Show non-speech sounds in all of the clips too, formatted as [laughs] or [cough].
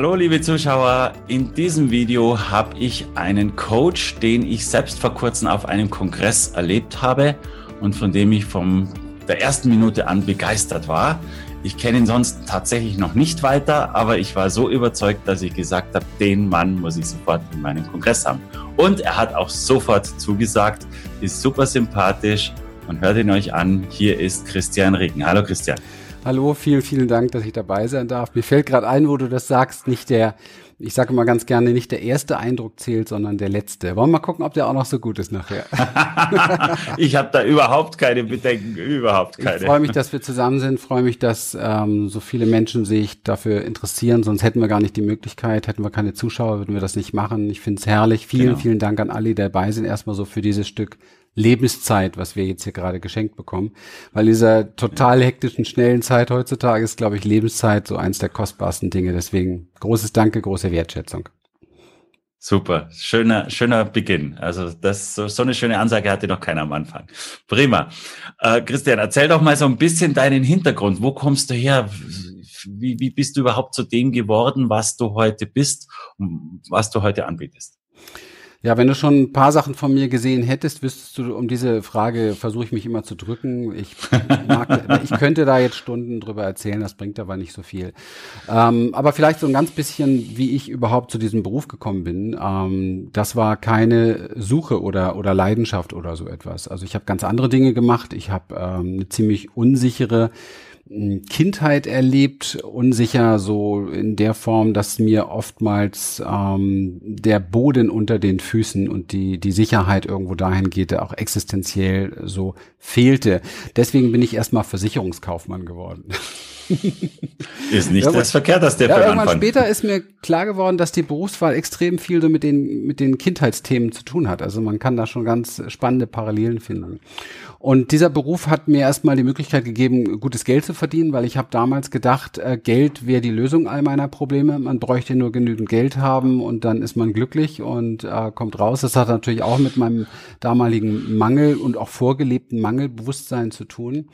Hallo liebe Zuschauer, in diesem Video habe ich einen Coach, den ich selbst vor kurzem auf einem Kongress erlebt habe und von dem ich von der ersten Minute an begeistert war. Ich kenne ihn sonst tatsächlich noch nicht weiter, aber ich war so überzeugt, dass ich gesagt habe, den Mann muss ich sofort in meinem Kongress haben. Und er hat auch sofort zugesagt, ist super sympathisch und hört ihn euch an. Hier ist Christian Regen. Hallo Christian. Hallo, vielen, vielen Dank, dass ich dabei sein darf. Mir fällt gerade ein, wo du das sagst, nicht der, ich sage mal ganz gerne, nicht der erste Eindruck zählt, sondern der letzte. Wollen wir mal gucken, ob der auch noch so gut ist nachher. [laughs] ich habe da überhaupt keine Bedenken, überhaupt keine. Ich freue mich, dass wir zusammen sind, freue mich, dass ähm, so viele Menschen sich dafür interessieren, sonst hätten wir gar nicht die Möglichkeit, hätten wir keine Zuschauer, würden wir das nicht machen. Ich finde es herrlich. Vielen, genau. vielen Dank an alle, die dabei sind, erstmal so für dieses Stück Lebenszeit, was wir jetzt hier gerade geschenkt bekommen. Weil dieser total hektischen, schnellen Zeit heutzutage ist, glaube ich, Lebenszeit so eins der kostbarsten Dinge. Deswegen großes Danke, große Wertschätzung. Super, schöner, schöner Beginn. Also das so, so eine schöne Ansage hatte noch keiner am Anfang. Prima. Äh, Christian, erzähl doch mal so ein bisschen deinen Hintergrund. Wo kommst du her? Wie, wie bist du überhaupt zu dem geworden, was du heute bist und was du heute anbietest? Ja, wenn du schon ein paar Sachen von mir gesehen hättest, wüsstest du, um diese Frage versuche ich mich immer zu drücken. Ich, mag, [laughs] ich könnte da jetzt Stunden drüber erzählen, das bringt aber nicht so viel. Ähm, aber vielleicht so ein ganz bisschen, wie ich überhaupt zu diesem Beruf gekommen bin. Ähm, das war keine Suche oder, oder Leidenschaft oder so etwas. Also ich habe ganz andere Dinge gemacht. Ich habe ähm, eine ziemlich unsichere Kindheit erlebt, unsicher so in der Form, dass mir oftmals ähm, der Boden unter den Füßen und die, die Sicherheit irgendwo dahin geht, auch existenziell so fehlte. Deswegen bin ich erstmal Versicherungskaufmann geworden. [laughs] ist nicht das Verkehrteste ja, irgendwann Anfang. später ist mir klar geworden, dass die Berufswahl extrem viel so mit den, mit den Kindheitsthemen zu tun hat. Also man kann da schon ganz spannende Parallelen finden. Und dieser Beruf hat mir erstmal die Möglichkeit gegeben, gutes Geld zu verdienen, weil ich habe damals gedacht, äh, Geld wäre die Lösung all meiner Probleme. Man bräuchte nur genügend Geld haben und dann ist man glücklich und äh, kommt raus. Das hat natürlich auch mit meinem damaligen Mangel und auch vorgelebten Mangelbewusstsein zu tun.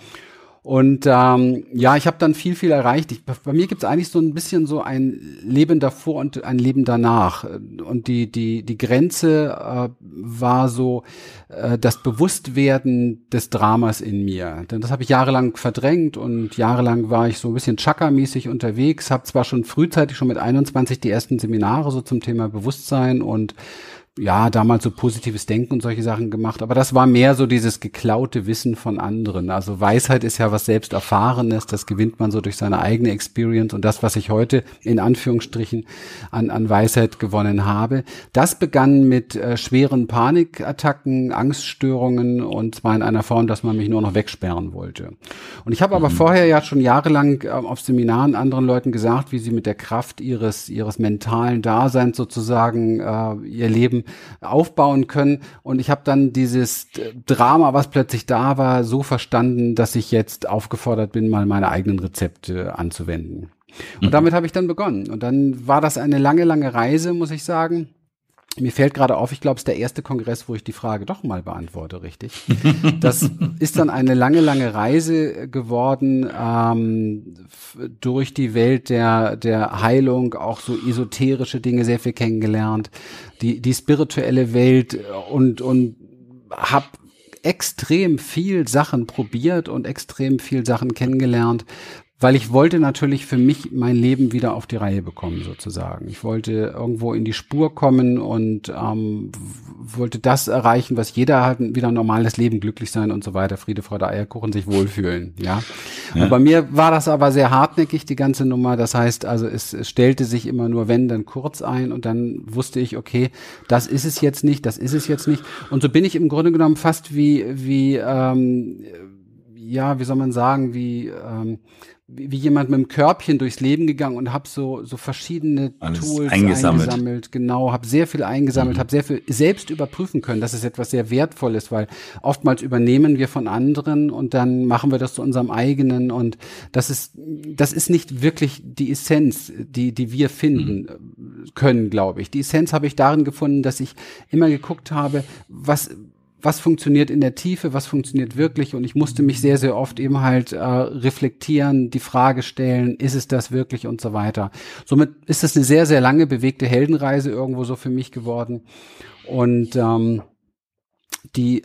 Und ähm, ja, ich habe dann viel, viel erreicht. Ich, bei mir gibt es eigentlich so ein bisschen so ein Leben davor und ein Leben danach. Und die, die, die Grenze äh, war so äh, das Bewusstwerden des Dramas in mir. Denn das habe ich jahrelang verdrängt und jahrelang war ich so ein bisschen Chakra-mäßig unterwegs, habe zwar schon frühzeitig, schon mit 21 die ersten Seminare so zum Thema Bewusstsein und ja, damals so positives Denken und solche Sachen gemacht, aber das war mehr so dieses geklaute Wissen von anderen. Also Weisheit ist ja was selbst Erfahrenes, das gewinnt man so durch seine eigene Experience und das, was ich heute in Anführungsstrichen an, an Weisheit gewonnen habe, das begann mit äh, schweren Panikattacken, Angststörungen und zwar in einer Form, dass man mich nur noch wegsperren wollte. Und ich habe aber mhm. vorher ja schon jahrelang äh, auf Seminaren anderen Leuten gesagt, wie sie mit der Kraft ihres, ihres mentalen Daseins sozusagen äh, ihr Leben aufbauen können. Und ich habe dann dieses Drama, was plötzlich da war, so verstanden, dass ich jetzt aufgefordert bin, mal meine eigenen Rezepte anzuwenden. Und mhm. damit habe ich dann begonnen. Und dann war das eine lange, lange Reise, muss ich sagen. Mir fällt gerade auf, ich glaube, es ist der erste Kongress, wo ich die Frage doch mal beantworte, richtig. [laughs] Das ist dann eine lange, lange Reise geworden ähm, durch die Welt der, der Heilung, auch so esoterische Dinge sehr viel kennengelernt, die, die spirituelle Welt und, und habe extrem viel Sachen probiert und extrem viel Sachen kennengelernt, weil ich wollte natürlich für mich mein Leben wieder auf die Reihe bekommen, sozusagen. Ich wollte irgendwo in die Spur kommen und ähm, wollte das erreichen, was jeder hat, wieder ein normales Leben, glücklich sein und so weiter, Friede, Freude, Eierkuchen, sich wohlfühlen, ja. ja. Und bei mir war das aber sehr hartnäckig, die ganze Nummer. Das heißt, also es, es stellte sich immer nur wenn, dann kurz ein und dann wusste ich, okay, das ist es jetzt nicht, das ist es jetzt nicht. Und so bin ich im Grunde genommen fast wie, wie, ähm, ja, wie soll man sagen, wie, ähm, wie jemand mit einem Körbchen durchs Leben gegangen und habe so so verschiedene Alles Tools eingesammelt. eingesammelt. Genau, habe sehr viel eingesammelt, mhm. habe sehr viel selbst überprüfen können. Das ist etwas sehr wertvolles, weil oftmals übernehmen wir von anderen und dann machen wir das zu unserem eigenen und das ist das ist nicht wirklich die Essenz, die die wir finden mhm. können, glaube ich. Die Essenz habe ich darin gefunden, dass ich immer geguckt habe, was was funktioniert in der Tiefe, was funktioniert wirklich und ich musste mich sehr, sehr oft eben halt äh, reflektieren, die Frage stellen, ist es das wirklich und so weiter. Somit ist es eine sehr, sehr lange bewegte Heldenreise irgendwo so für mich geworden und ähm, die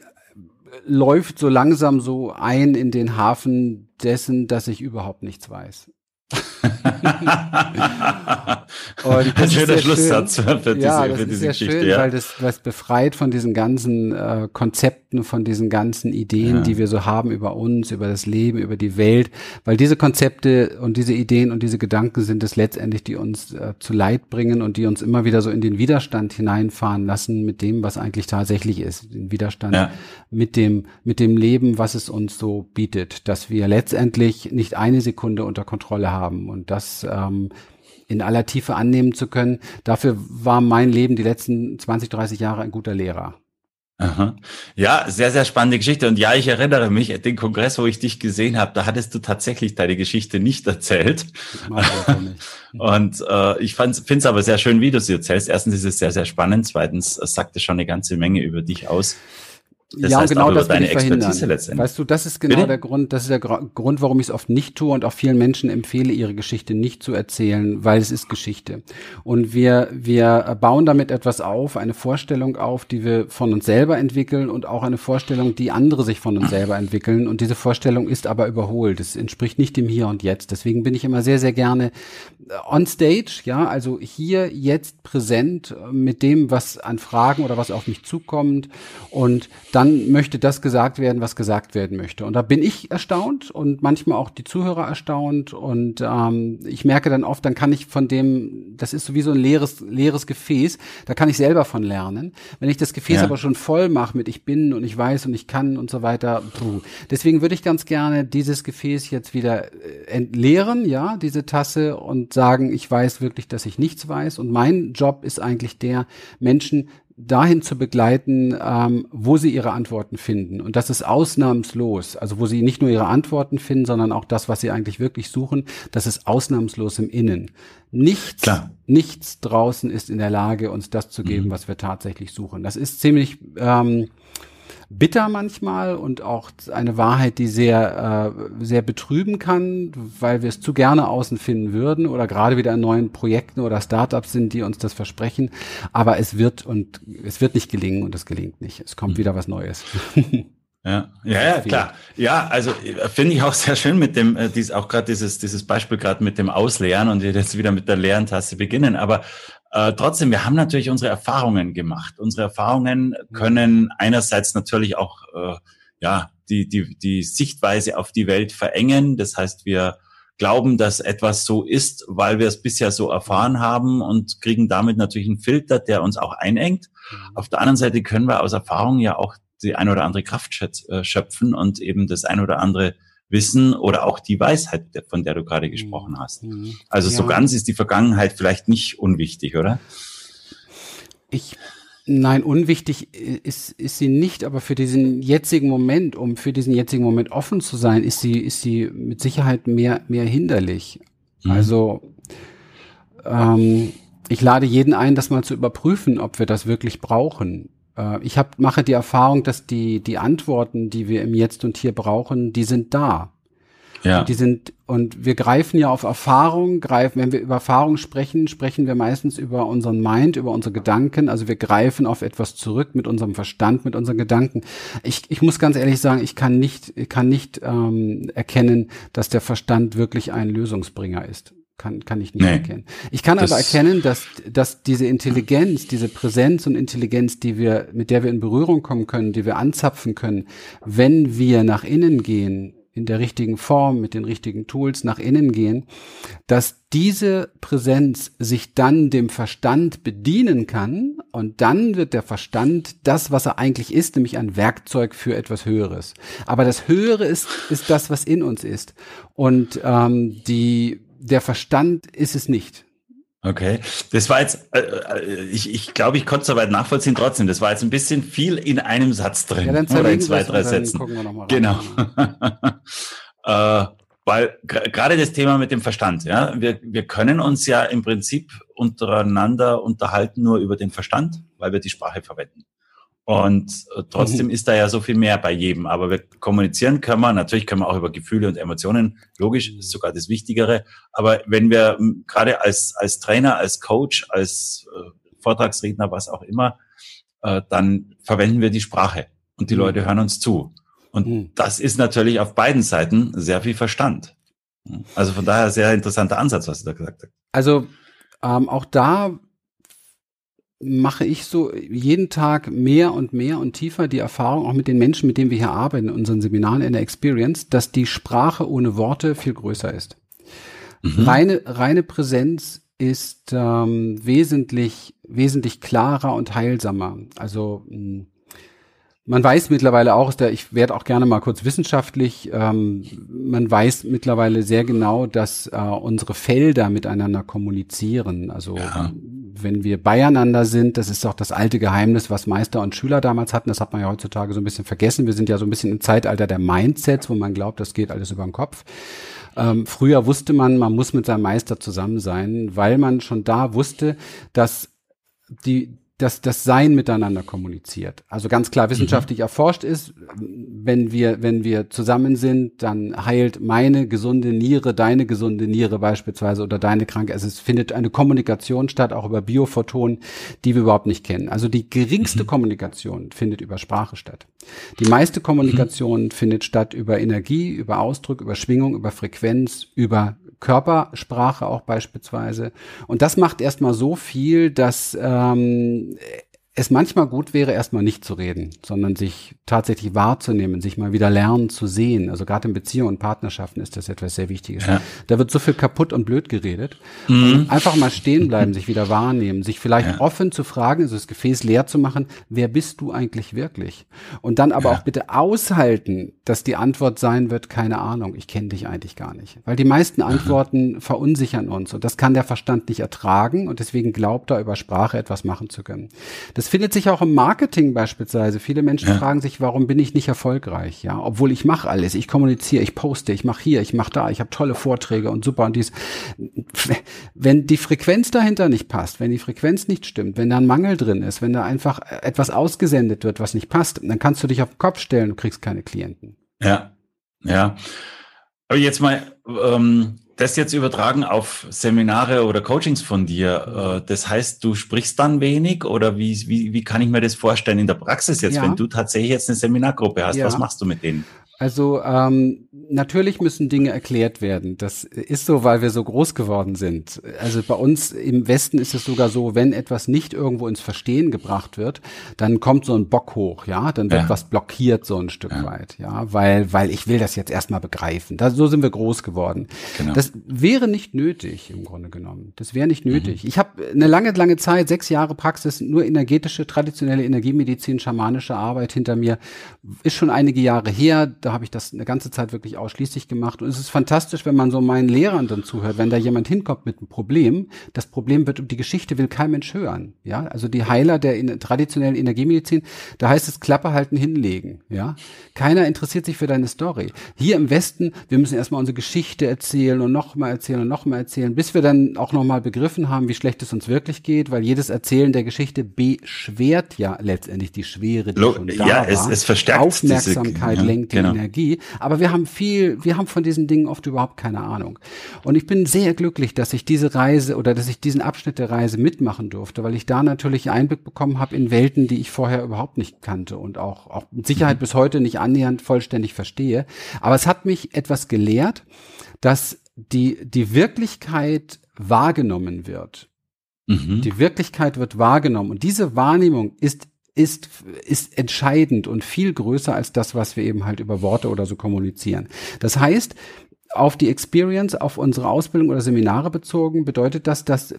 läuft so langsam so ein in den Hafen dessen, dass ich überhaupt nichts weiß. [laughs] und das Ein schöner Schlusssatz schön. für diese, ja, das für diese ist Geschichte. Schön, ja. weil das was befreit von diesen ganzen äh, Konzepten, von diesen ganzen Ideen, ja. die wir so haben über uns, über das Leben, über die Welt, weil diese Konzepte und diese Ideen und diese Gedanken sind es letztendlich, die uns äh, zu Leid bringen und die uns immer wieder so in den Widerstand hineinfahren lassen mit dem, was eigentlich tatsächlich ist, den Widerstand ja. mit dem mit dem Leben, was es uns so bietet, dass wir letztendlich nicht eine Sekunde unter Kontrolle haben und das ähm, in aller Tiefe annehmen zu können. Dafür war mein Leben die letzten 20, 30 Jahre ein guter Lehrer. Aha. Ja, sehr, sehr spannende Geschichte. Und ja, ich erinnere mich, den Kongress, wo ich dich gesehen habe, da hattest du tatsächlich deine Geschichte nicht erzählt. Nicht. [laughs] Und äh, ich finde es aber sehr schön, wie du sie erzählst. Erstens ist es sehr, sehr spannend. Zweitens sagt es schon eine ganze Menge über dich aus. Das ja, heißt, genau das deine Expertise letztendlich. Weißt du, das ist genau Bitte? der Grund, das ist der Grund, warum ich es oft nicht tue und auch vielen Menschen empfehle, ihre Geschichte nicht zu erzählen, weil es ist Geschichte. Und wir, wir bauen damit etwas auf, eine Vorstellung auf, die wir von uns selber entwickeln und auch eine Vorstellung, die andere sich von uns selber entwickeln. Und diese Vorstellung ist aber überholt. Es entspricht nicht dem Hier und Jetzt. Deswegen bin ich immer sehr, sehr gerne on stage, ja, also hier jetzt präsent mit dem, was an Fragen oder was auf mich zukommt und dann dann möchte das gesagt werden, was gesagt werden möchte. Und da bin ich erstaunt und manchmal auch die Zuhörer erstaunt. Und ähm, ich merke dann oft, dann kann ich von dem, das ist sowieso ein leeres, leeres Gefäß, da kann ich selber von lernen. Wenn ich das Gefäß ja. aber schon voll mache mit ich bin und ich weiß und ich kann und so weiter, puh. deswegen würde ich ganz gerne dieses Gefäß jetzt wieder äh, entleeren, ja, diese Tasse und sagen, ich weiß wirklich, dass ich nichts weiß. Und mein Job ist eigentlich der, Menschen dahin zu begleiten, ähm, wo sie ihre Antworten finden. Und das ist ausnahmslos. Also wo sie nicht nur ihre Antworten finden, sondern auch das, was sie eigentlich wirklich suchen, das ist ausnahmslos im Innen. Nichts, Klar. nichts draußen ist in der Lage, uns das zu geben, mhm. was wir tatsächlich suchen. Das ist ziemlich ähm, bitter manchmal und auch eine Wahrheit, die sehr, äh, sehr betrüben kann, weil wir es zu gerne außen finden würden oder gerade wieder in neuen Projekten oder Startups sind, die uns das versprechen. Aber es wird und es wird nicht gelingen und es gelingt nicht. Es kommt mhm. wieder was Neues. [laughs] Ja, ja, ja, klar. Ja, also äh, finde ich auch sehr schön mit dem, äh, dies, auch gerade dieses, dieses Beispiel gerade mit dem Ausleeren und jetzt wieder mit der leeren Tasse beginnen. Aber äh, trotzdem, wir haben natürlich unsere Erfahrungen gemacht. Unsere Erfahrungen können einerseits natürlich auch äh, ja die, die, die Sichtweise auf die Welt verengen. Das heißt, wir glauben, dass etwas so ist, weil wir es bisher so erfahren haben und kriegen damit natürlich einen Filter, der uns auch einengt. Mhm. Auf der anderen Seite können wir aus Erfahrung ja auch die eine oder andere Kraft äh, schöpfen und eben das eine oder andere Wissen oder auch die Weisheit, von der du gerade mhm. gesprochen hast. Mhm. Also ja. so ganz ist die Vergangenheit vielleicht nicht unwichtig, oder? Ich Nein, unwichtig ist, ist sie nicht, aber für diesen jetzigen Moment, um für diesen jetzigen Moment offen zu sein, ist sie, ist sie mit Sicherheit mehr, mehr hinderlich. Mhm. Also, ähm, ich lade jeden ein, das mal zu überprüfen, ob wir das wirklich brauchen. Äh, ich hab, mache die Erfahrung, dass die, die Antworten, die wir im Jetzt und Hier brauchen, die sind da. Ja. Die sind, und wir greifen ja auf Erfahrung, greifen, wenn wir über Erfahrung sprechen, sprechen wir meistens über unseren Mind, über unsere Gedanken. Also wir greifen auf etwas zurück mit unserem Verstand, mit unseren Gedanken. Ich, ich muss ganz ehrlich sagen, ich kann nicht, ich kann nicht ähm, erkennen, dass der Verstand wirklich ein Lösungsbringer ist kann, kann ich nicht nee, erkennen. Ich kann aber erkennen, dass, dass diese Intelligenz, diese Präsenz und Intelligenz, die wir, mit der wir in Berührung kommen können, die wir anzapfen können, wenn wir nach innen gehen, in der richtigen Form, mit den richtigen Tools nach innen gehen, dass diese Präsenz sich dann dem Verstand bedienen kann und dann wird der Verstand das, was er eigentlich ist, nämlich ein Werkzeug für etwas Höheres. Aber das Höhere ist, ist das, was in uns ist. Und ähm, die der Verstand ist es nicht. Okay, das war jetzt, äh, äh ich, ich glaube, ich konnte es soweit nachvollziehen trotzdem. Das war jetzt ein bisschen viel in einem Satz drin. Ja, dann oder in zwei, drei Sätzen. Genau. [laughs] äh, weil gerade das Thema mit dem Verstand, ja, wir, wir können uns ja im Prinzip untereinander unterhalten nur über den Verstand, weil wir die Sprache verwenden. Und äh, trotzdem mhm. ist da ja so viel mehr bei jedem. Aber wir kommunizieren können wir, natürlich können wir auch über Gefühle und Emotionen, logisch, ist sogar das Wichtigere. Aber wenn wir gerade als, als Trainer, als Coach, als äh, Vortragsredner, was auch immer, äh, dann verwenden wir die Sprache und die mhm. Leute hören uns zu. Und mhm. das ist natürlich auf beiden Seiten sehr viel Verstand. Also von daher sehr interessanter Ansatz, was du da gesagt hast. Also ähm, auch da mache ich so jeden Tag mehr und mehr und tiefer die Erfahrung, auch mit den Menschen, mit denen wir hier arbeiten, in unseren Seminaren in der Experience, dass die Sprache ohne Worte viel größer ist. Mhm. Reine, reine Präsenz ist ähm, wesentlich, wesentlich klarer und heilsamer. Also mh, man weiß mittlerweile auch, ich werde auch gerne mal kurz wissenschaftlich, ähm, man weiß mittlerweile sehr genau, dass äh, unsere Felder miteinander kommunizieren. Also ja. wenn wir beieinander sind, das ist auch das alte Geheimnis, was Meister und Schüler damals hatten, das hat man ja heutzutage so ein bisschen vergessen. Wir sind ja so ein bisschen im Zeitalter der Mindsets, wo man glaubt, das geht alles über den Kopf. Ähm, früher wusste man, man muss mit seinem Meister zusammen sein, weil man schon da wusste, dass die, dass das Sein miteinander kommuniziert. Also ganz klar wissenschaftlich mhm. erforscht ist, wenn wir, wenn wir zusammen sind, dann heilt meine gesunde Niere, deine gesunde Niere beispielsweise oder deine kranke. Also es findet eine Kommunikation statt, auch über Biophotonen, die wir überhaupt nicht kennen. Also die geringste mhm. Kommunikation findet über Sprache statt. Die meiste Kommunikation mhm. findet statt über Energie, über Ausdruck, über Schwingung, über Frequenz, über Körpersprache auch beispielsweise. Und das macht erstmal so viel, dass ähm, es manchmal gut wäre, erstmal nicht zu reden, sondern sich tatsächlich wahrzunehmen, sich mal wieder lernen zu sehen. Also gerade in Beziehungen und Partnerschaften ist das etwas sehr Wichtiges. Ja. Da wird so viel kaputt und blöd geredet. Mhm. einfach mal stehen bleiben, sich wieder wahrnehmen, sich vielleicht ja. offen zu fragen, also das Gefäß leer zu machen, wer bist du eigentlich wirklich? Und dann aber ja. auch bitte aushalten, dass die Antwort sein wird, keine Ahnung, ich kenne dich eigentlich gar nicht. Weil die meisten Antworten verunsichern uns und das kann der Verstand nicht ertragen und deswegen glaubt er, über Sprache etwas machen zu können. Das das findet sich auch im Marketing beispielsweise. Viele Menschen ja. fragen sich, warum bin ich nicht erfolgreich? Ja, obwohl ich mache alles, ich kommuniziere, ich poste, ich mache hier, ich mache da, ich habe tolle Vorträge und super und dies. Wenn die Frequenz dahinter nicht passt, wenn die Frequenz nicht stimmt, wenn da ein Mangel drin ist, wenn da einfach etwas ausgesendet wird, was nicht passt, dann kannst du dich auf den Kopf stellen und kriegst keine Klienten. Ja, ja. Aber jetzt mal ähm, das jetzt übertragen auf Seminare oder Coachings von dir, äh, das heißt, du sprichst dann wenig oder wie, wie, wie kann ich mir das vorstellen in der Praxis jetzt, ja. wenn du tatsächlich jetzt eine Seminargruppe hast? Ja. Was machst du mit denen? Also ähm, natürlich müssen Dinge erklärt werden. Das ist so, weil wir so groß geworden sind. Also bei uns im Westen ist es sogar so, wenn etwas nicht irgendwo ins Verstehen gebracht wird, dann kommt so ein Bock hoch, ja, dann wird ja. was blockiert so ein Stück ja. weit, ja, weil weil ich will das jetzt erstmal begreifen. Da, so sind wir groß geworden. Genau. Das wäre nicht nötig im Grunde genommen. Das wäre nicht nötig. Mhm. Ich habe eine lange lange Zeit, sechs Jahre Praxis, nur energetische traditionelle Energiemedizin, schamanische Arbeit hinter mir. Ist schon einige Jahre her. Da habe ich das eine ganze Zeit wirklich ausschließlich gemacht. Und es ist fantastisch, wenn man so meinen Lehrern dann zuhört, wenn da jemand hinkommt mit einem Problem. Das Problem wird, die Geschichte will kein Mensch hören. Ja, also die Heiler der in, traditionellen Energiemedizin, da heißt es Klappe halten, hinlegen. Ja, keiner interessiert sich für deine Story. Hier im Westen, wir müssen erstmal unsere Geschichte erzählen und nochmal erzählen und nochmal erzählen, bis wir dann auch nochmal begriffen haben, wie schlecht es uns wirklich geht, weil jedes Erzählen der Geschichte beschwert ja letztendlich die Schwere, die Lo schon da ja, war. Es, es verstärkt Aufmerksamkeit diese, ja, lenkt die genau. Energie. Aber wir haben viel, wir haben von diesen Dingen oft überhaupt keine Ahnung. Und ich bin sehr glücklich, dass ich diese Reise oder dass ich diesen Abschnitt der Reise mitmachen durfte, weil ich da natürlich Einblick bekommen habe in Welten, die ich vorher überhaupt nicht kannte und auch, auch mit Sicherheit mhm. bis heute nicht annähernd vollständig verstehe. Aber es hat mich etwas gelehrt, dass die, die Wirklichkeit wahrgenommen wird. Mhm. Die Wirklichkeit wird wahrgenommen. Und diese Wahrnehmung ist ist, ist entscheidend und viel größer als das, was wir eben halt über Worte oder so kommunizieren. Das heißt, auf die Experience, auf unsere Ausbildung oder Seminare bezogen, bedeutet das, dass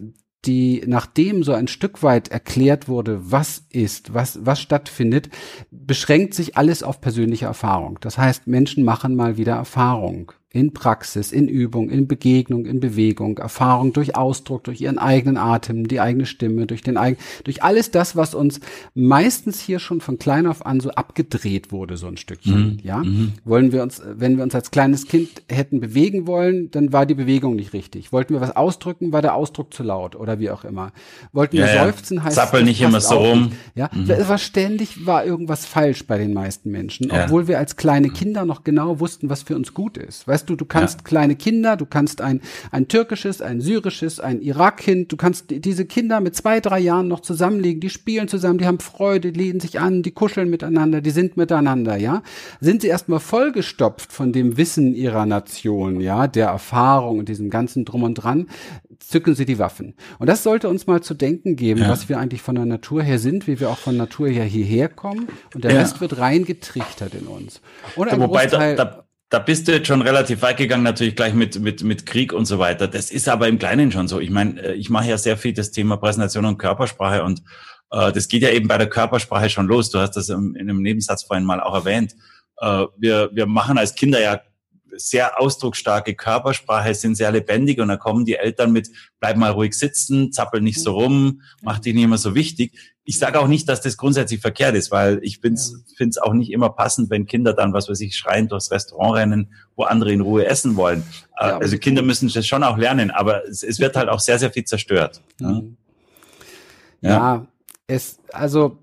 die, nachdem so ein Stück weit erklärt wurde, was ist, was, was stattfindet, beschränkt sich alles auf persönliche Erfahrung. Das heißt, Menschen machen mal wieder Erfahrung in Praxis, in Übung, in Begegnung, in Bewegung, Erfahrung durch Ausdruck, durch ihren eigenen Atem, die eigene Stimme, durch den eigenen, durch alles das, was uns meistens hier schon von klein auf an so abgedreht wurde, so ein Stückchen, mhm. ja. Mhm. Wollen wir uns, wenn wir uns als kleines Kind hätten bewegen wollen, dann war die Bewegung nicht richtig. Wollten wir was ausdrücken, war der Ausdruck zu laut oder wie auch immer. Wollten ja, wir seufzen, ja. heißt Zappel nicht immer so rum. Nicht. Ja, mhm. es war ständig, war irgendwas falsch bei den meisten Menschen, ja. obwohl wir als kleine Kinder noch genau wussten, was für uns gut ist. Weißt du, du kannst ja. kleine Kinder, du kannst ein, ein türkisches, ein syrisches, ein Irak-Kind, du kannst diese Kinder mit zwei, drei Jahren noch zusammenlegen, die spielen zusammen, die haben Freude, die lehnen sich an, die kuscheln miteinander, die sind miteinander, ja. Sind sie erstmal vollgestopft von dem Wissen ihrer Nation, ja, der Erfahrung und diesem ganzen Drum und Dran, zücken sie die Waffen. Und das sollte uns mal zu denken geben, ja. was wir eigentlich von der Natur her sind, wie wir auch von Natur her hierher kommen. Und der ja. Rest wird reingetrichtert in uns. Und ein Wobei, da, da, da bist du jetzt schon relativ weit gegangen, natürlich gleich mit, mit, mit Krieg und so weiter. Das ist aber im Kleinen schon so. Ich meine, äh, ich mache ja sehr viel das Thema Präsentation und Körpersprache und äh, das geht ja eben bei der Körpersprache schon los. Du hast das in einem Nebensatz vorhin mal auch erwähnt. Äh, wir, wir machen als Kinder ja sehr ausdrucksstarke Körpersprache, sind sehr lebendig und dann kommen die Eltern mit, bleib mal ruhig sitzen, zappel nicht so rum, mach dich nicht immer so wichtig. Ich sage auch nicht, dass das grundsätzlich verkehrt ist, weil ich finde es auch nicht immer passend, wenn Kinder dann, was weiß ich, schreien durchs Restaurant rennen, wo andere in Ruhe essen wollen. Äh, ja, also Kinder müssen das schon auch lernen, aber es, es wird halt auch sehr, sehr viel zerstört. Mhm. Ja. ja, es, also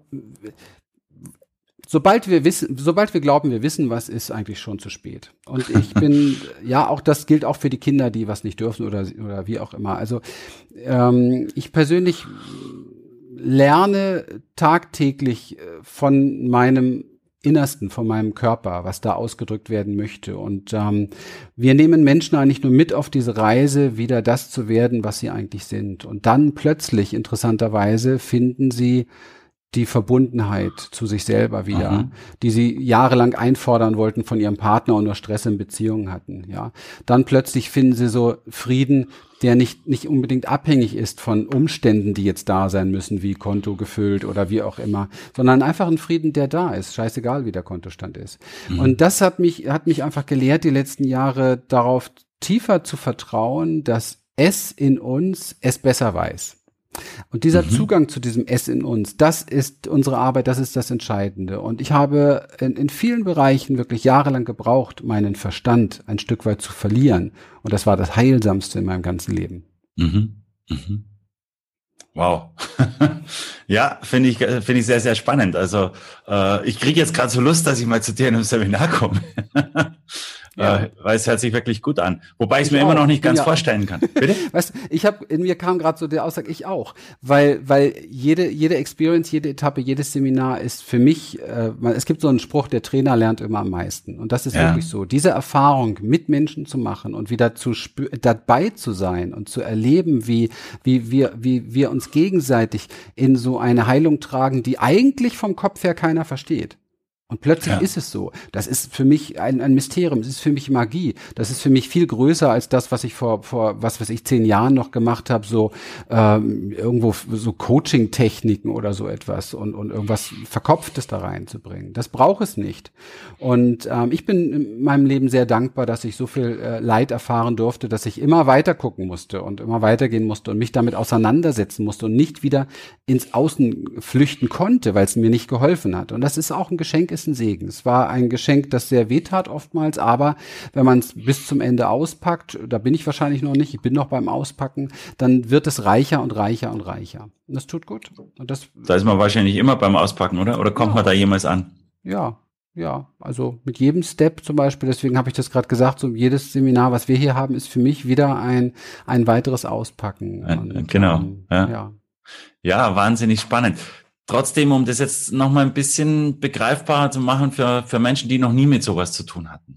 sobald wir wissen, sobald wir glauben, wir wissen, was ist, eigentlich schon zu spät. Und ich [laughs] bin, ja, auch das gilt auch für die Kinder, die was nicht dürfen oder, oder wie auch immer. Also ähm, ich persönlich lerne tagtäglich äh, von meinem Innersten, von meinem Körper, was da ausgedrückt werden möchte. Und ähm, wir nehmen Menschen eigentlich nur mit auf diese Reise, wieder das zu werden, was sie eigentlich sind. Und dann plötzlich, interessanterweise, finden sie die Verbundenheit zu sich selber wieder, mhm. die sie jahrelang einfordern wollten von ihrem Partner und nur Stress in Beziehungen hatten, ja. Dann plötzlich finden sie so Frieden, der nicht, nicht unbedingt abhängig ist von Umständen, die jetzt da sein müssen, wie Konto gefüllt oder wie auch immer, sondern einfach ein Frieden, der da ist, scheißegal, wie der Kontostand ist. Mhm. Und das hat mich, hat mich einfach gelehrt, die letzten Jahre darauf tiefer zu vertrauen, dass es in uns es besser weiß. Und dieser mhm. Zugang zu diesem S in uns, das ist unsere Arbeit, das ist das Entscheidende. Und ich habe in, in, vielen Bereichen wirklich jahrelang gebraucht, meinen Verstand ein Stück weit zu verlieren. Und das war das Heilsamste in meinem ganzen Leben. Mhm. Mhm. Wow. [laughs] ja, finde ich, finde ich sehr, sehr spannend. Also äh, ich kriege jetzt gerade so Lust, dass ich mal zu dir in einem Seminar komme. [laughs] Ja. Äh, weil es hört sich wirklich gut an. Wobei ich es mir auch. immer noch nicht ganz ja. vorstellen kann. Bitte? [laughs] Weißt, ich habe in mir kam gerade so der Aussage, ich auch, weil weil jede jede Experience, jede Etappe, jedes Seminar ist für mich. Äh, es gibt so einen Spruch, der Trainer lernt immer am meisten, und das ist ja. wirklich so. Diese Erfahrung mit Menschen zu machen und wieder zu dabei zu sein und zu erleben, wie wie wir wie wir uns gegenseitig in so eine Heilung tragen, die eigentlich vom Kopf her keiner versteht. Und plötzlich ja. ist es so. Das ist für mich ein, ein Mysterium. Es ist für mich Magie. Das ist für mich viel größer als das, was ich vor, vor was weiß ich, zehn Jahren noch gemacht habe. So ähm, irgendwo so Coaching-Techniken oder so etwas und, und irgendwas Verkopftes da reinzubringen. Das braucht es nicht. Und ähm, ich bin in meinem Leben sehr dankbar, dass ich so viel äh, Leid erfahren durfte, dass ich immer weiter gucken musste und immer weitergehen musste und mich damit auseinandersetzen musste und nicht wieder ins Außen flüchten konnte, weil es mir nicht geholfen hat. Und das ist auch ein Geschenk ist ein Segen. Es war ein Geschenk, das sehr wehtat oftmals, aber wenn man es bis zum Ende auspackt, da bin ich wahrscheinlich noch nicht, ich bin noch beim Auspacken, dann wird es reicher und reicher und reicher. Und das tut gut. Und das, da ist man wahrscheinlich immer beim Auspacken, oder? Oder kommt ja. man da jemals an? Ja, ja, also mit jedem Step zum Beispiel, deswegen habe ich das gerade gesagt, so jedes Seminar, was wir hier haben, ist für mich wieder ein, ein weiteres Auspacken. Und, genau. Ähm, ja. ja. Ja, wahnsinnig spannend. Trotzdem, um das jetzt noch mal ein bisschen begreifbarer zu machen für, für Menschen, die noch nie mit sowas zu tun hatten,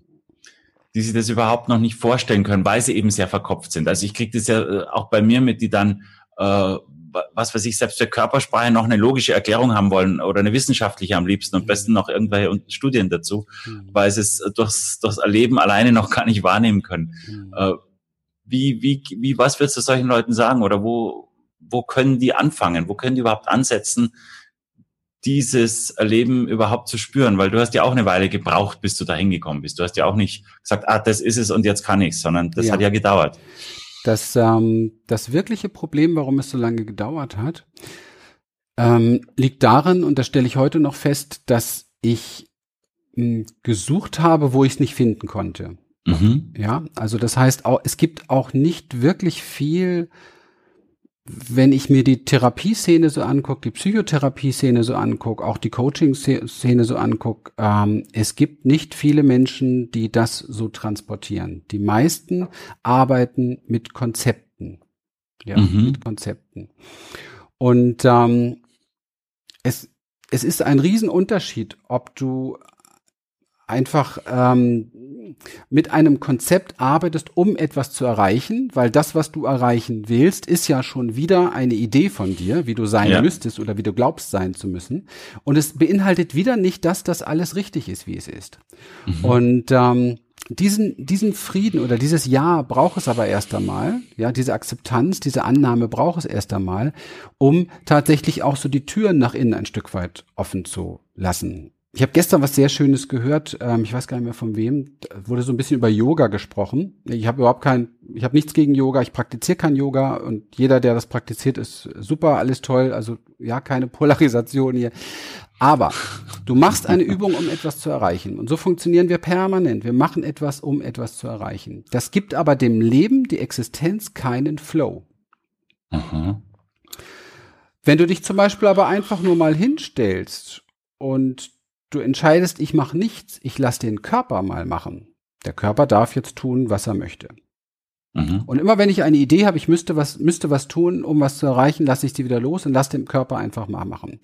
die sich das überhaupt noch nicht vorstellen können, weil sie eben sehr verkopft sind. Also ich kriege das ja äh, auch bei mir mit, die dann, äh, was weiß ich, selbst für Körpersprache noch eine logische Erklärung haben wollen oder eine wissenschaftliche am liebsten und besten noch irgendwelche Studien dazu, mhm. weil sie es durchs, durchs Erleben alleine noch gar nicht wahrnehmen können. Mhm. Äh, wie, wie, wie, was würdest du solchen Leuten sagen oder wo, wo können die anfangen? Wo können die überhaupt ansetzen, dieses Erleben überhaupt zu spüren? Weil du hast ja auch eine Weile gebraucht, bis du da hingekommen bist. Du hast ja auch nicht gesagt, ah, das ist es und jetzt kann ich's, sondern das ja. hat ja gedauert. Das, ähm, das wirkliche Problem, warum es so lange gedauert hat, ähm, liegt darin, und das stelle ich heute noch fest, dass ich mh, hm, gesucht habe, wo ich es nicht finden konnte. Mhm. Ja, also das heißt, auch, es gibt auch nicht wirklich viel wenn ich mir die Therapieszene so angucke, die Psychotherapieszene so angucke, auch die Coaching-Szene so angucke, ähm, es gibt nicht viele Menschen, die das so transportieren. Die meisten arbeiten mit Konzepten. Ja, mhm. mit Konzepten. Und ähm, es, es ist ein Riesenunterschied, ob du einfach ähm, mit einem Konzept arbeitest, um etwas zu erreichen, weil das, was du erreichen willst, ist ja schon wieder eine Idee von dir, wie du sein ja. müsstest oder wie du glaubst sein zu müssen. Und es beinhaltet wieder nicht, dass das alles richtig ist, wie es ist. Mhm. Und ähm, diesen, diesen Frieden oder dieses Ja braucht es aber erst einmal, ja, diese Akzeptanz, diese Annahme braucht es erst einmal, um tatsächlich auch so die Türen nach innen ein Stück weit offen zu lassen. Ich habe gestern was sehr Schönes gehört. Ähm, ich weiß gar nicht mehr von wem. Da wurde so ein bisschen über Yoga gesprochen. Ich habe überhaupt kein, ich habe nichts gegen Yoga. Ich praktiziere kein Yoga und jeder, der das praktiziert, ist super, alles toll. Also ja, keine [laughs] Polarisation hier. Aber du machst eine [laughs] Übung, um etwas zu erreichen. Und so funktionieren wir permanent. Wir machen etwas, um etwas zu erreichen. Das gibt aber dem Leben, die Existenz, keinen Flow. Aha. Wenn du dich zum Beispiel aber einfach nur mal hinstellst und Du entscheidest, ich mache nichts, ich lasse den Körper mal machen. Der Körper darf jetzt tun, was er möchte. Mhm. Und immer wenn ich eine Idee habe, ich müsste was, müsste was tun, um was zu erreichen, lasse ich sie wieder los und lasse den Körper einfach mal machen.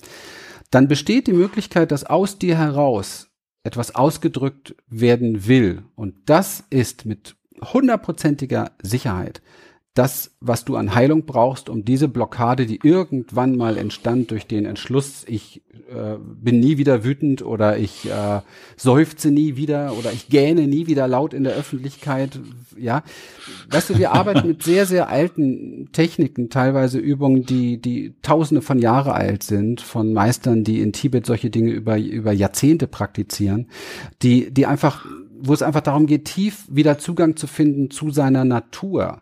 Dann besteht die Möglichkeit, dass aus dir heraus etwas ausgedrückt werden will. Und das ist mit hundertprozentiger Sicherheit das, was du an Heilung brauchst, um diese Blockade, die irgendwann mal entstand durch den Entschluss, ich äh, bin nie wieder wütend oder ich äh, seufze nie wieder oder ich gähne nie wieder laut in der Öffentlichkeit. Ja, weißt du, wir arbeiten mit sehr, sehr alten Techniken, teilweise Übungen, die, die tausende von Jahre alt sind, von Meistern, die in Tibet solche Dinge über, über Jahrzehnte praktizieren, die, die einfach, wo es einfach darum geht, tief wieder Zugang zu finden zu seiner Natur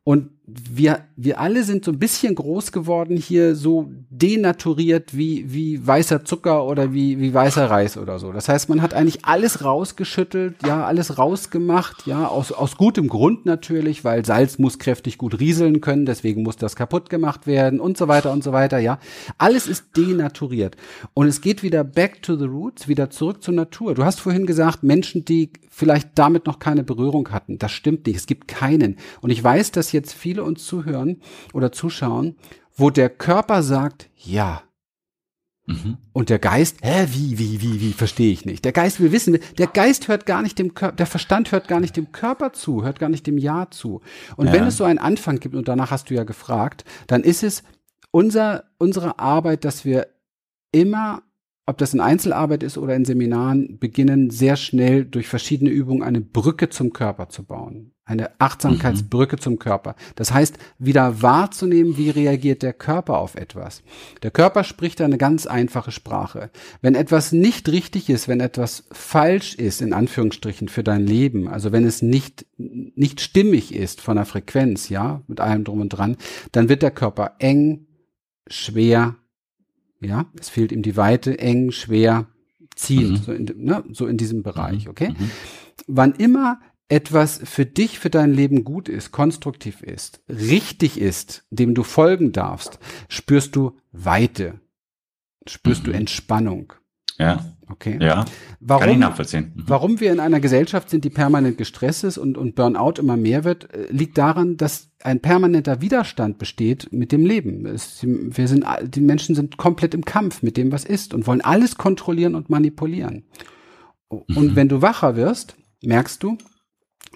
und wir, wir alle sind so ein bisschen groß geworden hier, so denaturiert wie, wie weißer Zucker oder wie, wie weißer Reis oder so. Das heißt, man hat eigentlich alles rausgeschüttelt, ja, alles rausgemacht, ja, aus, aus gutem Grund natürlich, weil Salz muss kräftig gut rieseln können, deswegen muss das kaputt gemacht werden und so weiter und so weiter, ja. Alles ist denaturiert. Und es geht wieder back to the roots, wieder zurück zur Natur. Du hast vorhin gesagt, Menschen, die vielleicht damit noch keine Berührung hatten. Das stimmt nicht. Es gibt keinen. Und ich weiß, dass jetzt viele viele uns zuhören oder zuschauen, wo der Körper sagt, ja. Mhm. Und der Geist, hä, wie, wie, wie, wie, verstehe ich nicht. Der Geist will wissen, der Geist hört gar nicht dem Körper, der Verstand hört gar nicht dem Körper zu, hört gar nicht dem Ja zu. Und ja. wenn es so einen Anfang gibt, und danach hast du ja gefragt, dann ist es unser, unsere Arbeit, dass wir immer ob das in Einzelarbeit ist oder in Seminaren, beginnen sehr schnell durch verschiedene Übungen eine Brücke zum Körper zu bauen. Eine Achtsamkeitsbrücke mhm. zum Körper. Das heißt, wieder wahrzunehmen, wie reagiert der Körper auf etwas. Der Körper spricht eine ganz einfache Sprache. Wenn etwas nicht richtig ist, wenn etwas falsch ist, in Anführungsstrichen, für dein Leben, also wenn es nicht, nicht stimmig ist von der Frequenz, ja, mit allem drum und dran, dann wird der Körper eng, schwer, ja, es fehlt ihm die Weite, eng, schwer, ziehend, mhm. so, in, ne, so in diesem Bereich, mhm. okay? Mhm. Wann immer etwas für dich, für dein Leben gut ist, konstruktiv ist, richtig ist, dem du folgen darfst, spürst du Weite, spürst du mhm. Entspannung. Ja. Okay. Ja. Warum, kann ich nachvollziehen. Mhm. Warum wir in einer Gesellschaft sind, die permanent gestresst ist und, und Burnout immer mehr wird, äh, liegt daran, dass ein permanenter Widerstand besteht mit dem Leben. Es, wir sind, die Menschen sind komplett im Kampf mit dem, was ist und wollen alles kontrollieren und manipulieren. Und mhm. wenn du wacher wirst, merkst du,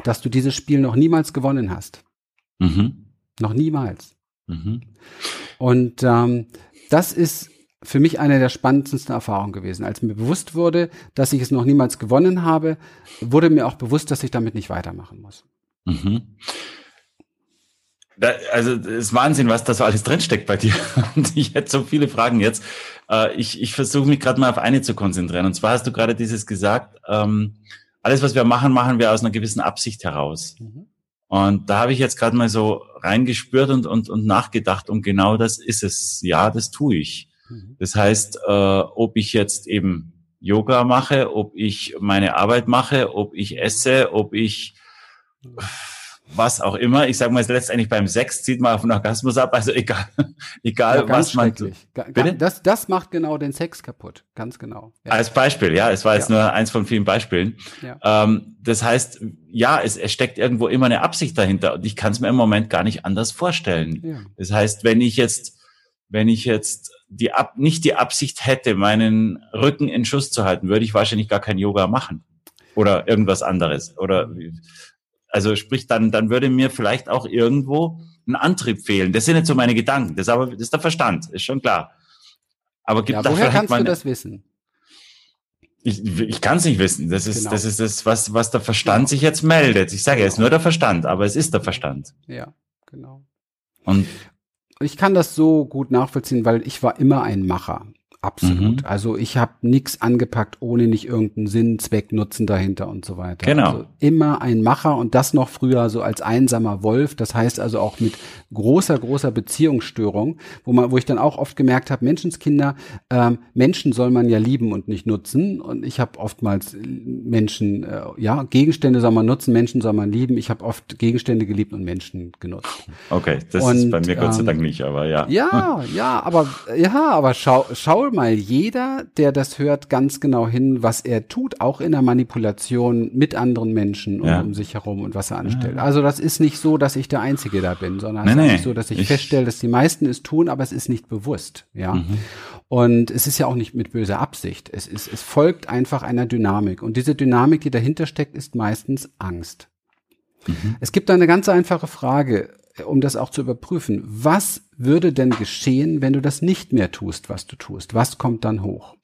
dass du dieses Spiel noch niemals gewonnen hast. Mhm. Noch niemals. Mhm. Und ähm, das ist für mich eine der spannendsten Erfahrungen gewesen. Als mir bewusst wurde, dass ich es noch niemals gewonnen habe, wurde mir auch bewusst, dass ich damit nicht weitermachen muss. Mhm. Da, also das ist Wahnsinn, was da so alles drinsteckt bei dir. [laughs] Und ich hätte so viele Fragen jetzt. Äh, ich ich versuche mich gerade mal auf eine zu konzentrieren. Und zwar hast du gerade dieses gesagt, ähm, alles, was wir machen, machen wir aus einer gewissen Absicht heraus. Mhm. Und da habe ich jetzt gerade mal so reingespürt und, und, und nachgedacht, und genau das ist es. Ja, das tue ich. Mhm. Das heißt, äh, ob ich jetzt eben Yoga mache, ob ich meine Arbeit mache, ob ich esse, ob ich mhm was auch immer. Ich sage mal, letztendlich beim Sex zieht man auf den Orgasmus ab. Also egal, [laughs] egal ja, was man. Bitte? Das, das macht genau den Sex kaputt. Ganz genau. Ja. Als Beispiel, ja. Es war jetzt ja. nur eins von vielen Beispielen. Ja. Ähm, das heißt, ja, es, es steckt irgendwo immer eine Absicht dahinter. Und ich kann es mir im Moment gar nicht anders vorstellen. Das heißt, wenn ich jetzt, wenn ich jetzt die Ab nicht die Absicht hätte, meinen Rücken in Schuss zu halten, würde ich wahrscheinlich gar kein Yoga machen. Oder irgendwas anderes. Oder also sprich, dann, dann würde mir vielleicht auch irgendwo ein Antrieb fehlen. Das sind jetzt so meine Gedanken. Das ist aber, das ist der Verstand, ist schon klar. Aber gibt ja, da woher kannst meine, du das wissen? Ich, ich kann es nicht wissen. Das ist, genau. das ist das, was, was der Verstand genau. sich jetzt meldet. Ich sage, genau. es ist nur der Verstand, aber es ist der Verstand. Ja, genau. Und ich kann das so gut nachvollziehen, weil ich war immer ein Macher. Absolut. Mhm. Also ich habe nichts angepackt, ohne nicht irgendeinen Sinn, Zweck, Nutzen dahinter und so weiter. Genau. Also immer ein Macher und das noch früher so als einsamer Wolf. Das heißt also auch mit großer, großer Beziehungsstörung, wo man, wo ich dann auch oft gemerkt habe, Menschenskinder, ähm, Menschen soll man ja lieben und nicht nutzen. Und ich habe oftmals Menschen, äh, ja, Gegenstände soll man nutzen, Menschen soll man lieben. Ich habe oft Gegenstände geliebt und Menschen genutzt. Okay, das und, ist bei mir Gott sei Dank ähm, nicht, aber ja. Ja, [laughs] ja, aber ja, aber schau, schau mal jeder, der das hört, ganz genau hin, was er tut, auch in der Manipulation mit anderen Menschen ja. um sich herum und was er anstellt. Ja. Also das ist nicht so, dass ich der Einzige da bin, sondern nee, es ist nee. so, dass ich, ich, feststelle, dass die meisten es tun, aber es ist nicht bewusst. Ja. Mhm. Und es ist ja auch nicht mit böser Absicht. Es ist, es folgt einfach einer Dynamik. Und diese Dynamik, die dahinter steckt, ist meistens Angst. Mhm. Es gibt da eine ganz einfache Frage um das auch zu überprüfen. Was würde denn geschehen, wenn du das nicht mehr tust, was du tust? Was kommt dann hoch?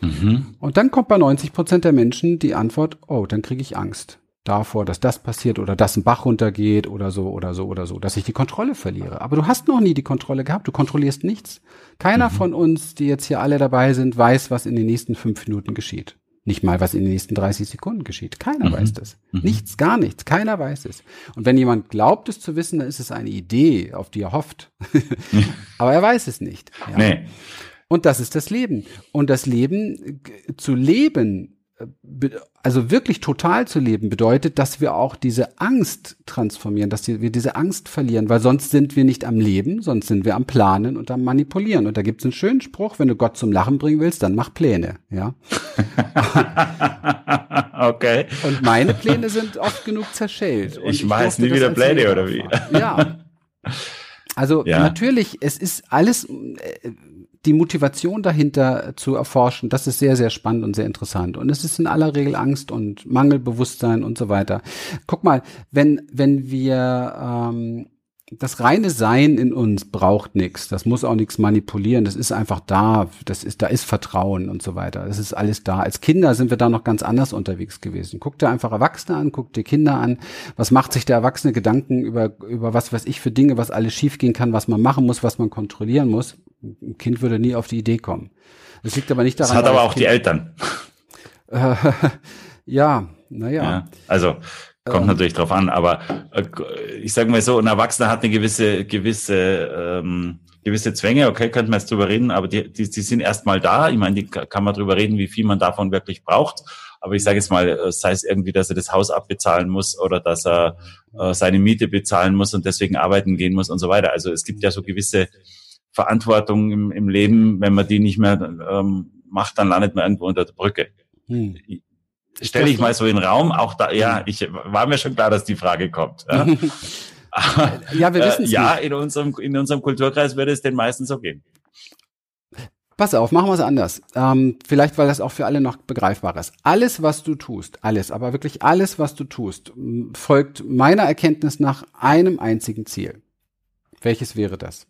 Mhm. Und dann kommt bei 90 Prozent der Menschen die Antwort, oh, dann kriege ich Angst davor, dass das passiert oder dass ein Bach runtergeht oder so oder so oder so, dass ich die Kontrolle verliere. Aber du hast noch nie die Kontrolle gehabt, du kontrollierst nichts. Keiner mhm. von uns, die jetzt hier alle dabei sind, weiß, was in den nächsten fünf Minuten geschieht. Nicht mal, was in den nächsten 30 Sekunden geschieht. Keiner mhm. weiß das. Mhm. Nichts, gar nichts. Keiner weiß es. Und wenn jemand glaubt, es zu wissen, dann ist es eine Idee, auf die er hofft. [laughs] Aber er weiß es nicht. Ja. Nee. Und das ist das Leben. Und das Leben zu leben also wirklich total zu leben bedeutet, dass wir auch diese Angst transformieren, dass wir diese Angst verlieren, weil sonst sind wir nicht am Leben, sonst sind wir am Planen und am Manipulieren. Und da gibt es einen schönen Spruch, wenn du Gott zum Lachen bringen willst, dann mach Pläne, ja. [laughs] okay. Und meine Pläne sind oft genug zerschellt. ich, ich weiß nie wieder Pläne, oder wie? Ja. [laughs] Also ja. natürlich, es ist alles, äh, die Motivation dahinter zu erforschen, das ist sehr, sehr spannend und sehr interessant. Und es ist in aller Regel Angst und Mangelbewusstsein und so weiter. Guck mal, wenn, wenn wir ähm, das reine Sein in uns braucht nichts. Das muss auch nichts manipulieren. Das ist einfach da. Das ist, da ist Vertrauen und so weiter. Das ist alles da. Als Kinder sind wir da noch ganz anders unterwegs gewesen. Guck dir einfach Erwachsene an, guck dir Kinder an. Was macht sich der Erwachsene Gedanken über, über was weiß ich für Dinge, was alles schiefgehen kann, was man machen muss, was man kontrollieren muss? Ein Kind würde nie auf die Idee kommen. Das liegt aber nicht daran. Das hat aber auch kind die Eltern. [laughs] ja, naja. Ja, also, Kommt ähm, natürlich drauf an, aber äh, ich sage mal so, ein Erwachsener hat eine gewisse, gewisse, ähm, gewisse Zwänge, okay, könnte man jetzt drüber reden, aber die, die, die sind erstmal da. Ich meine, die kann man drüber reden, wie viel man davon wirklich braucht. Aber ich sage jetzt mal, äh, sei es irgendwie, dass er das Haus abbezahlen muss oder dass er äh, seine Miete bezahlen muss und deswegen arbeiten gehen muss und so weiter. Also es gibt ja so gewisse Verantwortung im, im Leben, wenn man die nicht mehr ähm, macht, dann landet man irgendwo unter der Brücke. Hm stelle ich mal so in den Raum. Auch da, ja, ich war mir schon klar, dass die Frage kommt. Ja, [laughs] ja wir wissen es. Äh, ja, in unserem, in unserem Kulturkreis würde es den meisten so gehen. Pass auf, machen wir es anders. Ähm, vielleicht, weil das auch für alle noch begreifbar ist. Alles, was du tust, alles, aber wirklich alles, was du tust, folgt meiner Erkenntnis nach einem einzigen Ziel. Welches wäre das?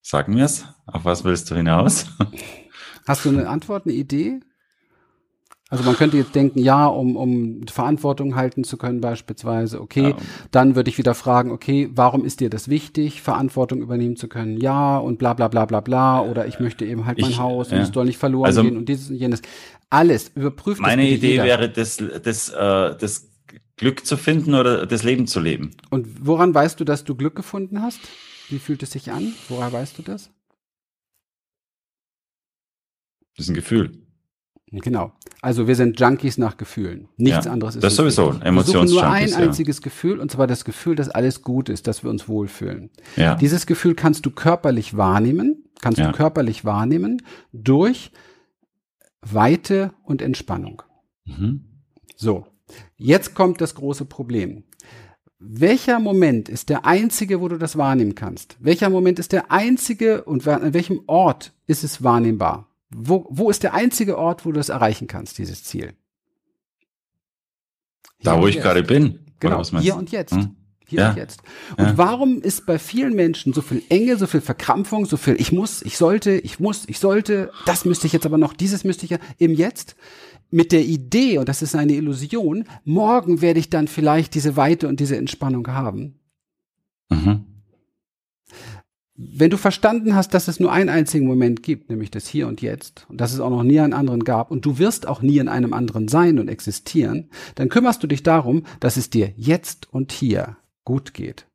Sagen wir es. Auf was willst du hinaus? [laughs] Hast du eine Antwort, eine Idee? Also man könnte jetzt denken, ja, um, um Verantwortung halten zu können beispielsweise, okay, ja. dann würde ich wieder fragen, okay, warum ist dir das wichtig, Verantwortung übernehmen zu können? Ja, und bla bla bla bla bla, oder ich möchte eben halt mein ich, Haus ja. und es soll nicht verloren also, gehen und dieses und jenes. Alles, überprüft Meine Idee jeder. wäre, das, das, äh, das Glück zu finden oder das Leben zu leben. Und woran weißt du, dass du Glück gefunden hast? Wie fühlt es sich an? Woher weißt du das? Das ist ein Gefühl. Genau. Also wir sind Junkies nach Gefühlen. Nichts ja, anderes ist Das sowieso, Emotions Wir nur ein einziges ja. Gefühl und zwar das Gefühl, dass alles gut ist, dass wir uns wohlfühlen. Ja. Dieses Gefühl kannst du körperlich wahrnehmen, kannst ja. du körperlich wahrnehmen durch Weite und Entspannung. Mhm. So. Jetzt kommt das große Problem. Welcher Moment ist der einzige, wo du das wahrnehmen kannst? Welcher Moment ist der einzige und an welchem Ort ist es wahrnehmbar? Wo, wo ist der einzige Ort, wo du das erreichen kannst, dieses Ziel? Hier da, wo ich jetzt. gerade bin. Genau, hier und jetzt. Hm? Hier ja. und jetzt. Und ja. warum ist bei vielen Menschen so viel Enge, so viel Verkrampfung, so viel ich muss, ich sollte, ich muss, ich sollte, das müsste ich jetzt aber noch, dieses müsste ich ja im Jetzt? Mit der Idee, und das ist eine Illusion, morgen werde ich dann vielleicht diese Weite und diese Entspannung haben. Mhm wenn du verstanden hast, dass es nur einen einzigen Moment gibt, nämlich das Hier und Jetzt, und dass es auch noch nie einen anderen gab, und du wirst auch nie in einem anderen sein und existieren, dann kümmerst du dich darum, dass es dir jetzt und hier gut geht.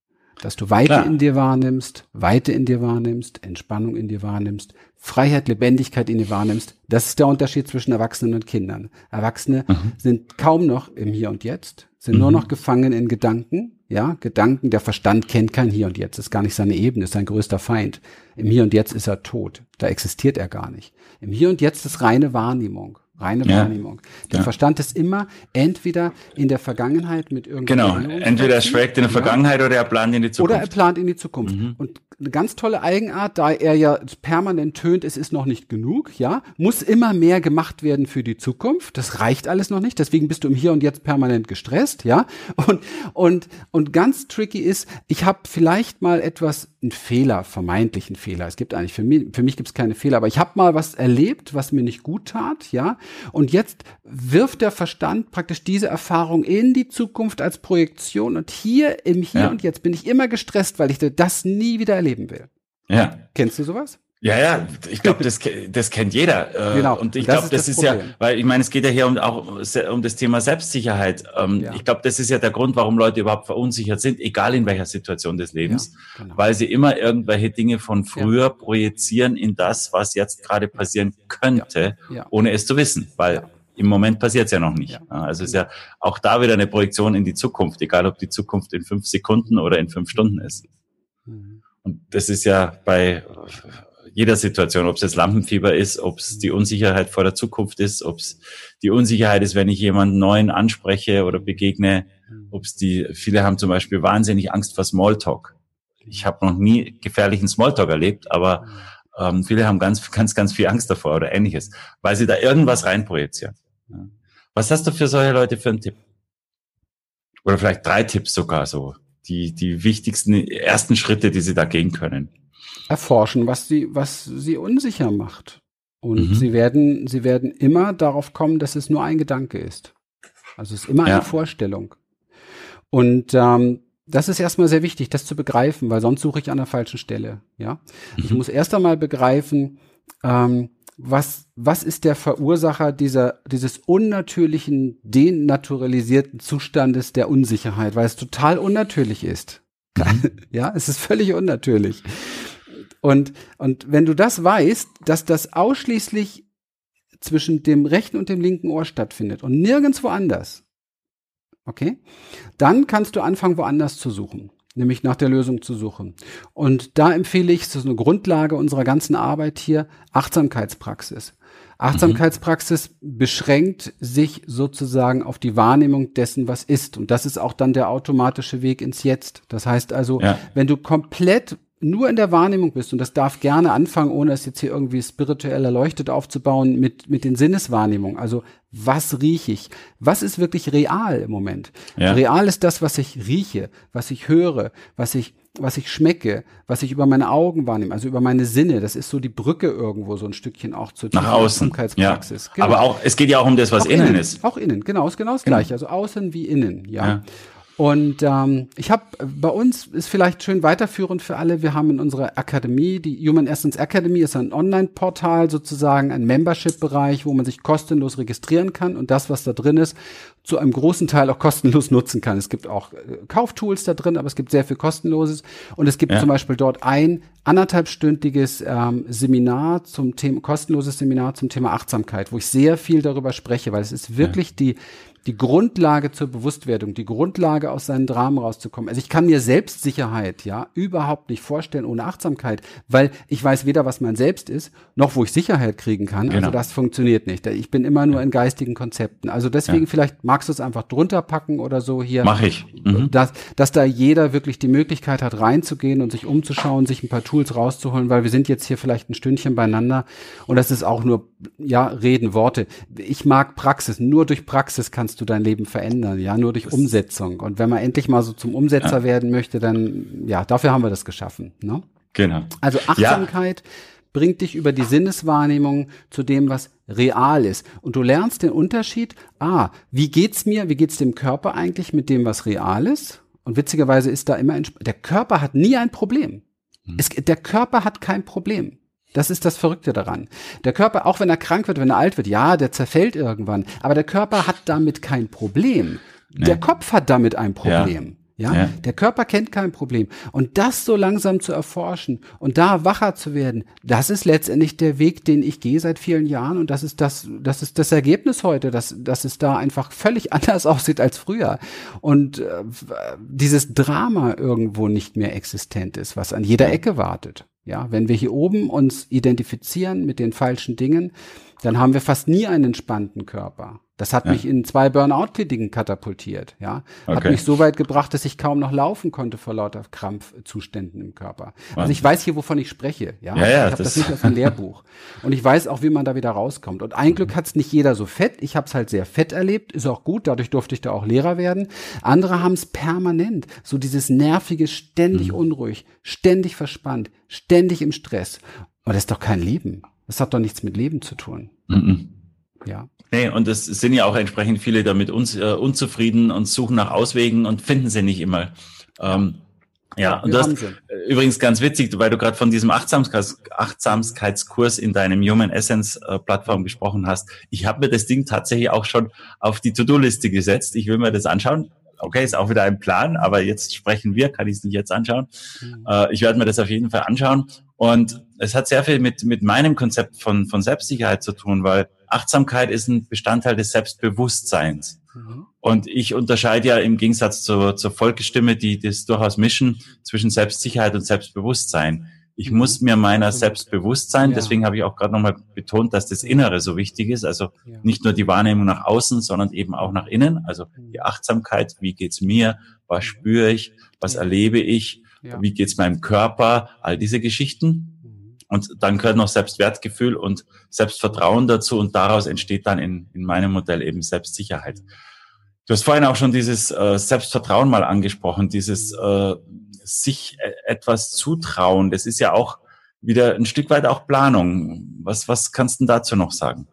Dass du Weite Klar. in dir wahrnimmst, Weite in dir wahrnimmst, Entspannung in dir wahrnimmst, Freiheit, Lebendigkeit in dir wahrnimmst. Das ist der Unterschied zwischen Erwachsenen und Kindern. Erwachsene mhm. sind kaum noch im Hier und Jetzt, sind mhm. nur noch gefangen in Gedanken, ja, Gedanken, der Verstand kennt kein Hier und Jetzt, ist gar nicht seine Ebene, ist sein größter Feind. Im Hier und Jetzt ist er tot, da existiert er gar nicht. Im Hier und Jetzt ist reine Wahrnehmung. Reine ja. Wahrnehmung. Der ja. Verstand ist immer entweder in der Vergangenheit mit irgendeinem. Genau, entweder er schwelgt in der Vergangenheit oder er plant in die Zukunft. Oder er plant in die Zukunft. Mhm. Und eine ganz tolle Eigenart, da er ja permanent tönt, es ist noch nicht genug, ja, muss immer mehr gemacht werden für die Zukunft. Das reicht alles noch nicht, deswegen bist du im Hier und Jetzt permanent gestresst, ja. Und und und ganz tricky ist, ich habe vielleicht mal etwas einen Fehler, vermeintlichen Fehler. Es gibt eigentlich für mich für mich gibt es keine Fehler, aber ich habe mal was erlebt, was mir nicht gut tat, ja. Und jetzt wirft der Verstand praktisch diese Erfahrung in die Zukunft als Projektion und hier im Hier ja. und Jetzt bin ich immer gestresst, weil ich das nie wieder erleben will. Ja. Kennst du sowas? Ja, ja, ich glaube, das, das kennt jeder. Äh, genau. Und ich glaube, das, ist, das ist ja, weil ich meine, es geht ja hier um, auch um das Thema Selbstsicherheit. Ähm, ja. Ich glaube, das ist ja der Grund, warum Leute überhaupt verunsichert sind, egal in welcher Situation des Lebens, ja, genau. weil sie immer irgendwelche Dinge von früher ja. projizieren in das, was jetzt gerade passieren könnte, ohne es zu wissen, weil im Moment passiert es ja noch nicht. Also es ist ja auch da wieder eine Projektion in die Zukunft, egal ob die Zukunft in fünf Sekunden oder in fünf Stunden ist. Mhm. Und das ist ja bei jeder Situation, ob es jetzt Lampenfieber ist, ob es die Unsicherheit vor der Zukunft ist, ob es die Unsicherheit ist, wenn ich jemanden neuen anspreche oder begegne, ob es die, viele haben zum Beispiel wahnsinnig Angst vor Smalltalk. Ich habe noch nie gefährlichen Smalltalk erlebt, aber ähm, viele haben ganz, ganz, ganz viel Angst davor oder ähnliches, weil sie da irgendwas reinprojizieren. Was hast du für solche Leute für einen Tipp? Oder vielleicht drei Tipps sogar so, die, die wichtigsten ersten Schritte, die sie da gehen können erforschen, was sie, was sie unsicher macht. Und mhm. sie werden, sie werden immer darauf kommen, dass es nur ein Gedanke ist. Also es ist immer ja. eine Vorstellung. Und ähm, das ist erstmal sehr wichtig, das zu begreifen, weil sonst suche ich an der falschen Stelle. Ja, mhm. ich muss erst einmal begreifen, ähm, was was ist der Verursacher dieser dieses unnatürlichen, denaturalisierten Zustandes der Unsicherheit, weil es total unnatürlich ist. Mhm. [laughs] ja, es ist völlig unnatürlich. Und, und wenn du das weißt, dass das ausschließlich zwischen dem rechten und dem linken Ohr stattfindet und nirgendwo anders, okay, dann kannst du anfangen, woanders zu suchen, nämlich nach der Lösung zu suchen. Und da empfehle ich, das ist eine Grundlage unserer ganzen Arbeit hier, Achtsamkeitspraxis. Achtsamkeitspraxis mhm. beschränkt sich sozusagen auf die Wahrnehmung dessen, was ist. Und das ist auch dann der automatische Weg ins Jetzt. Das heißt also, ja. wenn du komplett nur in der Wahrnehmung bist, und das darf gerne anfangen, ohne es jetzt hier irgendwie spirituell erleuchtet aufzubauen, mit, mit den Sinneswahrnehmungen. Also, was rieche ich? Was ist wirklich real im Moment? Ja. Real ist das, was ich rieche, was ich höre, was ich was ich schmecke, was ich über meine Augen wahrnehme, also über meine Sinne, das ist so die Brücke irgendwo, so ein Stückchen auch zur Nach außen. Ja. Genau. Aber auch, es geht ja auch um das, was innen, innen, ist. Auch innen, genau, ist genau das genau. gleiche. Also außen wie innen, ja. ja. Und ähm, ich habe bei uns ist vielleicht schön weiterführend für alle. Wir haben in unserer Akademie, die Human Essence Academy ist ein Online-Portal sozusagen, ein Membership-Bereich, wo man sich kostenlos registrieren kann und das, was da drin ist, zu einem großen Teil auch kostenlos nutzen kann. Es gibt auch äh, Kauftools da drin, aber es gibt sehr viel kostenloses und es gibt ja. zum Beispiel dort ein anderthalbstündiges ähm, Seminar zum Thema kostenloses Seminar zum Thema Achtsamkeit, wo ich sehr viel darüber spreche, weil es ist wirklich ja. die die Grundlage zur Bewusstwerdung, die Grundlage aus seinen Dramen rauszukommen. Also ich kann mir Selbstsicherheit ja überhaupt nicht vorstellen ohne Achtsamkeit, weil ich weiß weder, was mein Selbst ist, noch wo ich Sicherheit kriegen kann. Also genau. Also das funktioniert nicht. Ich bin immer nur in geistigen Konzepten. Also deswegen ja. vielleicht magst du es einfach drunter packen oder so hier. Mach ich. Mhm. Dass, dass da jeder wirklich die Möglichkeit hat, reinzugehen und sich umzuschauen, sich ein paar Tools rauszuholen, weil wir sind jetzt hier vielleicht ein Stündchen beieinander und das ist auch nur, ja, Reden, Worte. Ich mag Praxis. Nur durch Praxis kannst kannst du dein Leben verändern, ja, nur durch Umsetzung. Und wenn man endlich mal so zum Umsetzer ja. werden möchte, dann, ja, dafür haben wir das geschaffen, ne? Genau. Also Achtsamkeit ja. bringt dich über die Sinneswahrnehmung zu dem, was real ist. Und du lernst den Unterschied, ah, wie geht's mir, wie geht's dem Körper eigentlich mit dem, was real ist? Und witzigerweise ist da immer, der Körper hat nie ein Problem. Hm. Es, der Körper hat kein Problem. Das ist das Verrückte daran. Der Körper, auch wenn er krank wird, wenn er alt wird, ja, der zerfällt irgendwann. Aber der Körper hat damit kein Problem. Nee. Der Kopf hat damit ein Problem. Ja. Ja? ja, der Körper kennt kein Problem. Und das so langsam zu erforschen und da wacher zu werden, das ist letztendlich der Weg, den ich gehe seit vielen Jahren. Und das ist das, das ist das Ergebnis heute, dass, dass es da einfach völlig [laughs] anders aussieht als früher. Und äh, dieses Drama irgendwo nicht mehr existent ist, was an jeder Ecke wartet. Ja, wenn wir hier oben uns identifizieren mit den falschen Dingen, dann haben wir fast nie einen entspannten Körper. Das hat ja. mich in zwei Burnout-Kliniken katapultiert, ja. Hat okay. mich so weit gebracht, dass ich kaum noch laufen konnte vor lauter Krampfzuständen im Körper. Also ich weiß hier, wovon ich spreche, ja. ja, ja ich habe das, das nicht aus dem Lehrbuch. Und ich weiß auch, wie man da wieder rauskommt. Und ein Glück hat es nicht jeder so fett. Ich habe es halt sehr fett erlebt, ist auch gut, dadurch durfte ich da auch Lehrer werden. Andere haben es permanent, so dieses nervige, ständig mhm. unruhig, ständig verspannt, ständig im Stress. Und das ist doch kein Leben. Das hat doch nichts mit Leben zu tun. Mhm. Ja. Nee, und es sind ja auch entsprechend viele damit uns, äh, unzufrieden und suchen nach Auswegen und finden sie nicht immer. Ähm, ja, und das äh, übrigens ganz witzig, weil du gerade von diesem Achtsamkeits Achtsamkeitskurs in deinem Human Essence äh, Plattform gesprochen hast. Ich habe mir das Ding tatsächlich auch schon auf die To-Do-Liste gesetzt. Ich will mir das anschauen. Okay, ist auch wieder ein Plan, aber jetzt sprechen wir, kann ich es nicht jetzt anschauen. Mhm. Äh, ich werde mir das auf jeden Fall anschauen. Und es hat sehr viel mit, mit meinem Konzept von, von Selbstsicherheit zu tun, weil Achtsamkeit ist ein Bestandteil des Selbstbewusstseins. Mhm. Und ich unterscheide ja im Gegensatz zur, zur Volksstimme, die das durchaus mischen, zwischen Selbstsicherheit und Selbstbewusstsein. Ich mhm. muss mir meiner selbst bewusst sein. Ja. Deswegen habe ich auch gerade nochmal betont, dass das Innere so wichtig ist. Also ja. nicht nur die Wahrnehmung nach außen, sondern eben auch nach innen. Also mhm. die Achtsamkeit. Wie geht's mir? Was mhm. spüre ich? Was erlebe ich? Wie geht's meinem Körper? All diese Geschichten. Und dann gehört noch Selbstwertgefühl und Selbstvertrauen dazu und daraus entsteht dann in, in meinem Modell eben Selbstsicherheit. Du hast vorhin auch schon dieses äh, Selbstvertrauen mal angesprochen, dieses äh, sich e-, etwas zutrauen. Das ist ja auch wieder ein Stück weit auch Planung. Was, was kannst du dazu noch sagen?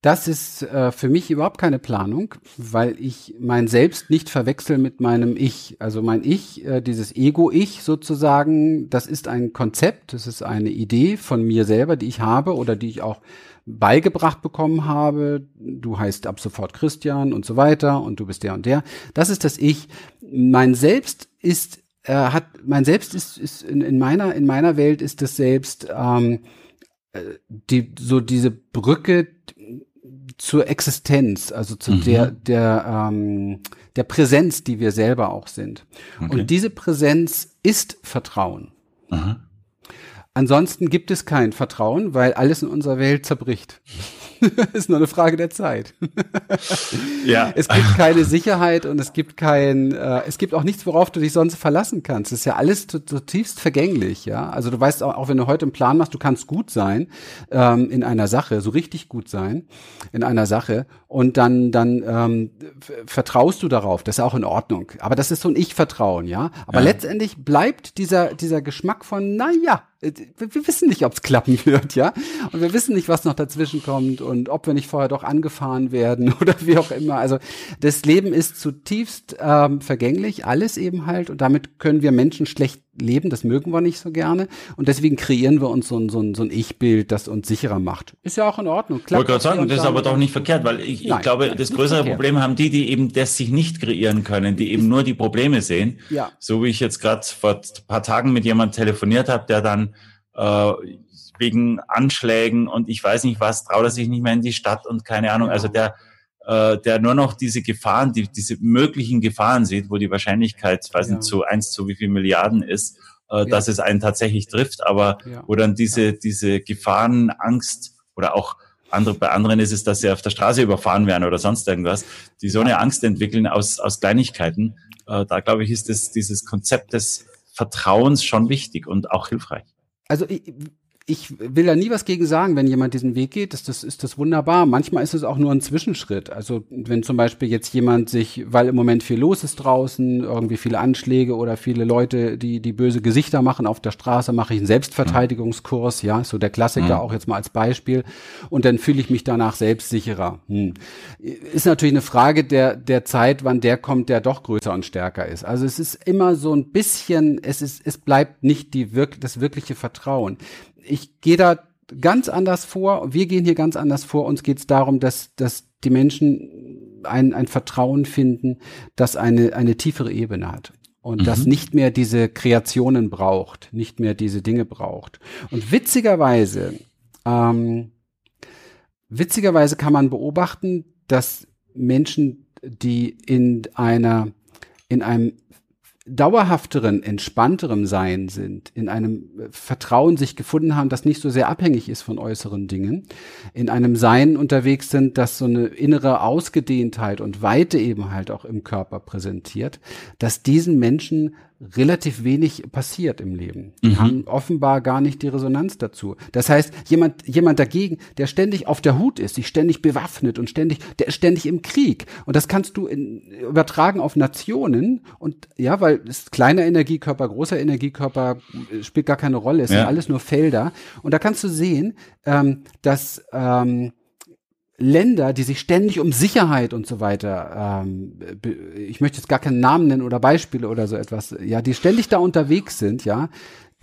Das ist äh, für mich überhaupt keine Planung, weil ich mein Selbst nicht verwechsel mit meinem Ich. Also mein Ich, äh, dieses Ego-Ich sozusagen, das ist ein Konzept, das ist eine Idee von mir selber, die ich habe oder die ich auch beigebracht bekommen habe. Du heißt ab sofort Christian und so weiter und du bist der und der. Das ist das Ich. Mein Selbst ist, äh, hat, mein Selbst ist, ist in, in meiner, in meiner Welt ist das Selbst, ähm, äh, die, so diese Brücke, zur Existenz, also zu mhm. der, der, ähm, der Präsenz, die wir selber auch sind. Okay. Und diese Präsenz ist Vertrauen. Aha. Ansonsten gibt es kein Vertrauen, weil alles in unserer Welt zerbricht. [laughs] [laughs] ist nur eine Frage der Zeit. ja. Es gibt keine Sicherheit und es gibt kein, äh, es gibt auch nichts, worauf du dich sonst verlassen kannst. Es ist ja alles zutiefst vergänglich, ja. Also du weißt auch, auch wenn du heute einen Plan machst, du kannst gut sein ähm, in einer Sache, so richtig gut sein in einer Sache und dann dann ähm, vertraust du darauf. Das ist auch in Ordnung. Aber das ist so ein Ich-Vertrauen, ja. Aber ja. letztendlich bleibt dieser dieser Geschmack von, na ja, wir wissen nicht, ob es klappen wird, ja. Und wir wissen nicht, was noch dazwischen kommt und ob wir nicht vorher doch angefahren werden [laughs] oder wie auch immer. Also das Leben ist zutiefst ähm, vergänglich, alles eben halt. Und damit können wir Menschen schlecht leben, das mögen wir nicht so gerne. Und deswegen kreieren wir uns so ein, so ein, so ein Ich-Bild, das uns sicherer macht. Ist ja auch in Ordnung. Ich wollte gerade sagen, das ist aber doch nicht verkehrt, weil ich, ich glaube, das größere verkehrt. Problem haben die, die eben das sich nicht kreieren können, die eben nur die Probleme sehen. Ja. So wie ich jetzt gerade vor ein paar Tagen mit jemandem telefoniert habe, der dann äh, wegen Anschlägen und ich weiß nicht was, traut er sich nicht mehr in die Stadt und keine Ahnung. Also der, äh, der nur noch diese Gefahren, die, diese möglichen Gefahren sieht, wo die Wahrscheinlichkeit, ich weiß ja. nicht, zu eins zu wie viel Milliarden ist, äh, ja. dass es einen tatsächlich trifft, aber ja. wo dann diese, diese Gefahren, Angst oder auch andere, bei anderen ist es, dass sie auf der Straße überfahren werden oder sonst irgendwas, die so eine Angst entwickeln aus, aus Kleinigkeiten. Äh, da glaube ich, ist das, dieses Konzept des Vertrauens schon wichtig und auch hilfreich also ich, ich will da nie was gegen sagen, wenn jemand diesen Weg geht, das, das ist das wunderbar. Manchmal ist es auch nur ein Zwischenschritt. Also wenn zum Beispiel jetzt jemand sich, weil im Moment viel los ist draußen, irgendwie viele Anschläge oder viele Leute, die die böse Gesichter machen auf der Straße, mache ich einen Selbstverteidigungskurs, ja, so der Klassiker mhm. auch jetzt mal als Beispiel. Und dann fühle ich mich danach selbstsicherer. Hm. Ist natürlich eine Frage der der Zeit, wann der kommt, der doch größer und stärker ist. Also es ist immer so ein bisschen, es ist, es bleibt nicht die wirk das wirkliche Vertrauen ich gehe da ganz anders vor. Wir gehen hier ganz anders vor. Uns geht es darum, dass, dass die Menschen ein, ein Vertrauen finden, das eine, eine tiefere Ebene hat. Und mhm. das nicht mehr diese Kreationen braucht, nicht mehr diese Dinge braucht. Und witzigerweise, ähm, witzigerweise kann man beobachten, dass Menschen, die in einer, in einem dauerhafteren, entspannterem Sein sind, in einem äh, Vertrauen sich gefunden haben, das nicht so sehr abhängig ist von äußeren Dingen, in einem Sein unterwegs sind, das so eine innere Ausgedehntheit und Weite eben halt auch im Körper präsentiert, dass diesen Menschen relativ wenig passiert im Leben. Die mhm. haben offenbar gar nicht die Resonanz dazu. Das heißt, jemand, jemand dagegen, der ständig auf der Hut ist, sich ständig bewaffnet und ständig, der ist ständig im Krieg. Und das kannst du in, übertragen auf Nationen und ja, weil es kleiner Energiekörper, großer Energiekörper äh, spielt gar keine Rolle. Es ja. sind alles nur Felder. Und da kannst du sehen, ähm, dass ähm, Länder, die sich ständig um Sicherheit und so weiter, ähm, ich möchte jetzt gar keinen Namen nennen oder Beispiele oder so etwas, ja, die ständig da unterwegs sind, ja,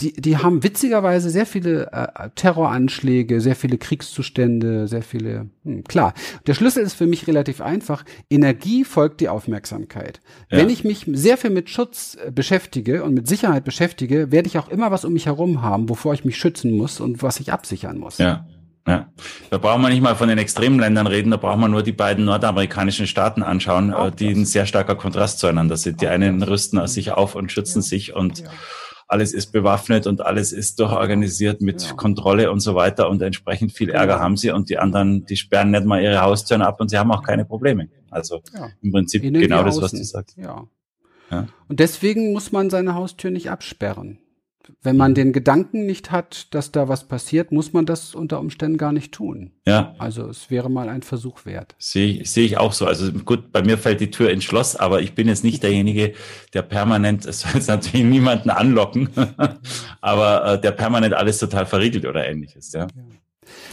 die, die haben witzigerweise sehr viele äh, Terroranschläge, sehr viele Kriegszustände, sehr viele, hm, klar. Der Schlüssel ist für mich relativ einfach. Energie folgt die Aufmerksamkeit. Ja. Wenn ich mich sehr viel mit Schutz äh, beschäftige und mit Sicherheit beschäftige, werde ich auch immer was um mich herum haben, wovor ich mich schützen muss und was ich absichern muss. Ja. Ja, da brauchen wir nicht mal von den extremen Ländern reden, da brauchen wir nur die beiden nordamerikanischen Staaten anschauen, äh, die ein sehr starker Kontrast zueinander sind. Die einen rüsten sich auf und schützen sich und alles ist bewaffnet und alles ist durchorganisiert mit Kontrolle und so weiter und entsprechend viel Ärger haben sie und die anderen, die sperren nicht mal ihre Haustüren ab und sie haben auch keine Probleme. Also im Prinzip Innen genau das, was du sagst. Ja. ja. Und deswegen muss man seine Haustür nicht absperren wenn man den Gedanken nicht hat, dass da was passiert, muss man das unter Umständen gar nicht tun. Ja. Also es wäre mal ein Versuch wert. Sehe sehe ich auch so. Also gut, bei mir fällt die Tür ins Schloss, aber ich bin jetzt nicht derjenige, der permanent, es soll jetzt natürlich niemanden anlocken, [laughs] aber äh, der permanent alles total verriegelt oder ähnliches. Ja.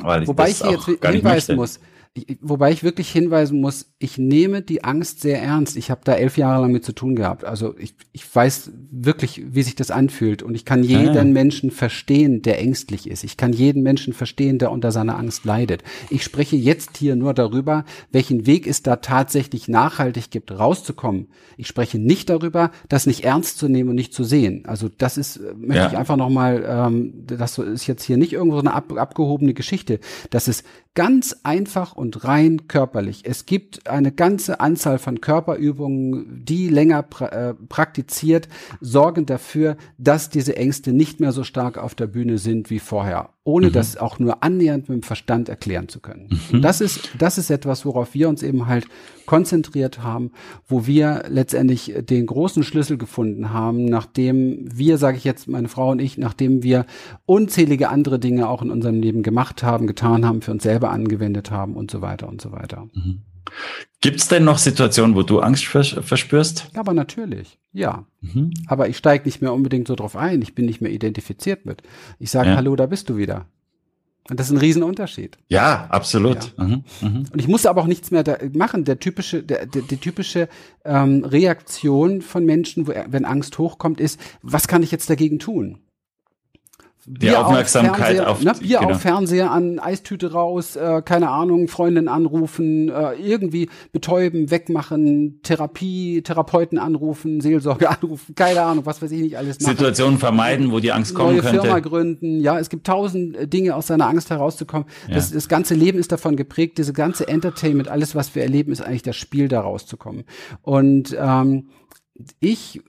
ja. Wobei ich hier jetzt hinweisen muss, ich, wobei ich wirklich hinweisen muss, ich nehme die Angst sehr ernst. Ich habe da elf Jahre lang mit zu tun gehabt. Also ich, ich weiß wirklich, wie sich das anfühlt. Und ich kann jeden ah. Menschen verstehen, der ängstlich ist. Ich kann jeden Menschen verstehen, der unter seiner Angst leidet. Ich spreche jetzt hier nur darüber, welchen Weg es da tatsächlich nachhaltig gibt, rauszukommen. Ich spreche nicht darüber, das nicht ernst zu nehmen und nicht zu sehen. Also das ist, äh, möchte ja. ich einfach nochmal, ähm, das ist jetzt hier nicht irgendwo so eine ab, abgehobene Geschichte. Das ist ganz einfach und rein körperlich. Es gibt eine ganze Anzahl von Körperübungen, die länger pra äh, praktiziert, sorgen dafür, dass diese Ängste nicht mehr so stark auf der Bühne sind wie vorher. Ohne mhm. das auch nur annähernd mit dem Verstand erklären zu können. Mhm. Das ist, das ist etwas, worauf wir uns eben halt konzentriert haben, wo wir letztendlich den großen Schlüssel gefunden haben, nachdem wir, sage ich jetzt, meine Frau und ich, nachdem wir unzählige andere Dinge auch in unserem Leben gemacht haben, getan haben, für uns selber angewendet haben und so weiter und so weiter. Mhm. Gibt es denn noch Situationen, wo du Angst verspürst? Aber natürlich, ja. Mhm. Aber ich steige nicht mehr unbedingt so drauf ein. Ich bin nicht mehr identifiziert mit. Ich sage, ja. hallo, da bist du wieder. Und das ist ein Riesenunterschied. Ja, absolut. Ja. Mhm, mh. Und ich musste aber auch nichts mehr da machen. Der typische, der, der, die typische ähm, Reaktion von Menschen, wo, wenn Angst hochkommt, ist, was kann ich jetzt dagegen tun? Die Bier Aufmerksamkeit auf, auf ne, Bier genau. auf Fernseher an, Eistüte raus, äh, keine Ahnung, Freundin anrufen, äh, irgendwie betäuben, wegmachen, Therapie, Therapeuten anrufen, Seelsorge [laughs] anrufen, keine Ahnung, was weiß ich nicht alles machen. Situationen vermeiden, wo die Angst kommen Neue könnte. Firma gründen, ja, es gibt tausend äh, Dinge aus seiner Angst herauszukommen. Ja. Das, das ganze Leben ist davon geprägt, diese ganze Entertainment, alles, was wir erleben, ist eigentlich das Spiel, da rauszukommen. Und ähm, ich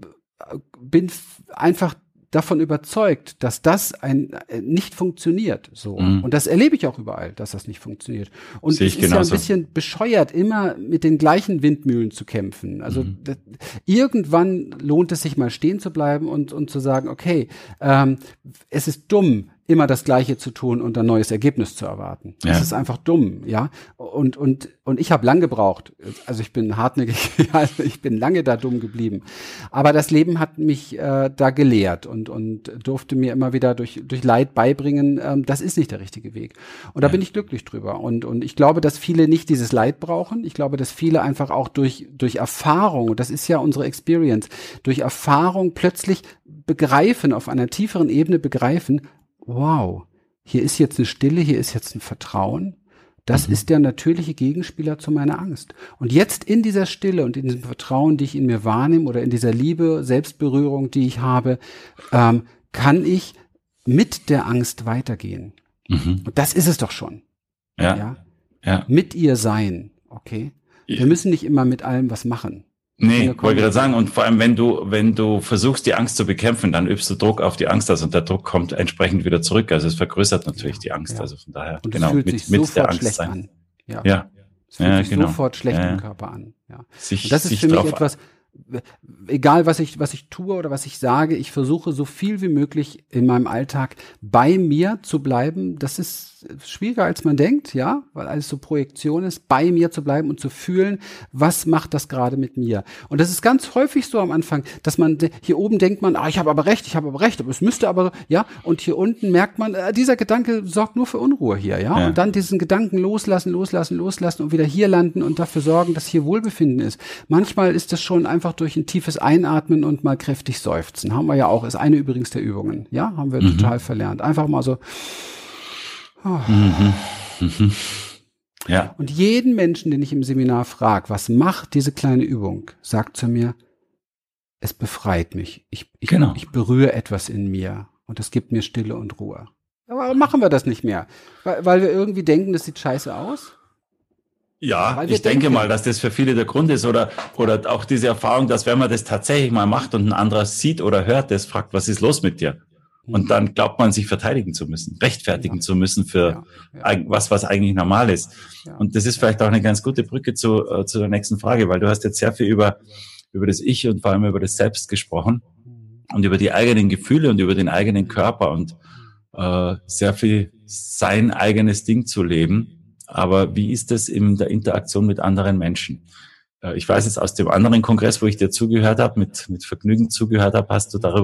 äh, bin einfach davon überzeugt, dass das ein äh, nicht funktioniert. So mhm. und das erlebe ich auch überall, dass das nicht funktioniert. Und es ist genauso. ja ein bisschen bescheuert, immer mit den gleichen Windmühlen zu kämpfen. Also mhm. das, irgendwann lohnt es sich mal stehen zu bleiben und und zu sagen, okay, ähm, es ist dumm, immer das Gleiche zu tun und ein neues Ergebnis zu erwarten. Ja. Das ist einfach dumm, ja. Und und und ich habe lang gebraucht. Also ich bin hartnäckig, [laughs] also ich bin lange da dumm geblieben. Aber das Leben hat mich äh, da gelehrt und und durfte mir immer wieder durch durch Leid beibringen, ähm, das ist nicht der richtige Weg. Und da ja. bin ich glücklich drüber. Und und ich glaube, dass viele nicht dieses Leid brauchen. Ich glaube, dass viele einfach auch durch durch Erfahrung, und das ist ja unsere Experience, durch Erfahrung plötzlich begreifen auf einer tieferen Ebene begreifen, wow, hier ist jetzt eine Stille, hier ist jetzt ein Vertrauen. Das mhm. ist der natürliche Gegenspieler zu meiner Angst. Und jetzt in dieser Stille und in diesem Vertrauen, die ich in mir wahrnehme oder in dieser Liebe, Selbstberührung, die ich habe, ähm, kann ich mit der Angst weitergehen. Mhm. Und das ist es doch schon. Ja. ja. ja. Mit ihr sein. Okay. Wir müssen nicht immer mit allem was machen. Nee, wollte gerade sagen, und vor allem, wenn du, wenn du versuchst, die Angst zu bekämpfen, dann übst du Druck auf die Angst aus und der Druck kommt entsprechend wieder zurück. Also es vergrößert natürlich ja, die Angst. Ja. Also von daher, und genau, fühlt mit, sich mit der Angst sein. An. Ja. ja. Es fühlt sich genau. sofort schlecht im Körper an. Ja. Sich, und das ist für mich etwas, egal was ich, was ich tue oder was ich sage, ich versuche so viel wie möglich in meinem Alltag bei mir zu bleiben. Das ist schwieriger als man denkt, ja, weil alles so Projektion ist, bei mir zu bleiben und zu fühlen, was macht das gerade mit mir. Und das ist ganz häufig so am Anfang, dass man hier oben denkt man, ah, ich habe aber recht, ich habe aber recht, aber es müsste aber, ja, und hier unten merkt man, äh, dieser Gedanke sorgt nur für Unruhe hier, ja? ja, und dann diesen Gedanken loslassen, loslassen, loslassen und wieder hier landen und dafür sorgen, dass hier Wohlbefinden ist. Manchmal ist das schon einfach durch ein tiefes Einatmen und mal kräftig seufzen. Haben wir ja auch, ist eine übrigens der Übungen, ja, haben wir mhm. total verlernt. Einfach mal so Oh. Mhm. Mhm. Ja. Und jeden Menschen, den ich im Seminar frage, was macht diese kleine Übung, sagt zu mir, es befreit mich. Ich, ich, genau. ich berühre etwas in mir und es gibt mir Stille und Ruhe. Aber warum machen wir das nicht mehr? Weil, weil wir irgendwie denken, das sieht scheiße aus? Ja, ich denke denken. mal, dass das für viele der Grund ist oder, oder auch diese Erfahrung, dass wenn man das tatsächlich mal macht und ein anderer sieht oder hört, das fragt, was ist los mit dir? Und mhm. dann glaubt man, sich verteidigen zu müssen, rechtfertigen ja. zu müssen für ja, ja. was, was eigentlich normal ist. Und das ist vielleicht auch eine ganz gute Brücke zu, äh, zu der nächsten Frage, weil du hast jetzt sehr viel über, über das Ich und vor allem über das Selbst gesprochen und über die eigenen Gefühle und über den eigenen Körper und äh, sehr viel sein eigenes Ding zu leben. Aber wie ist das in der Interaktion mit anderen Menschen? Äh, ich weiß jetzt aus dem anderen Kongress, wo ich dir zugehört habe, mit, mit Vergnügen zugehört habe, hast du darüber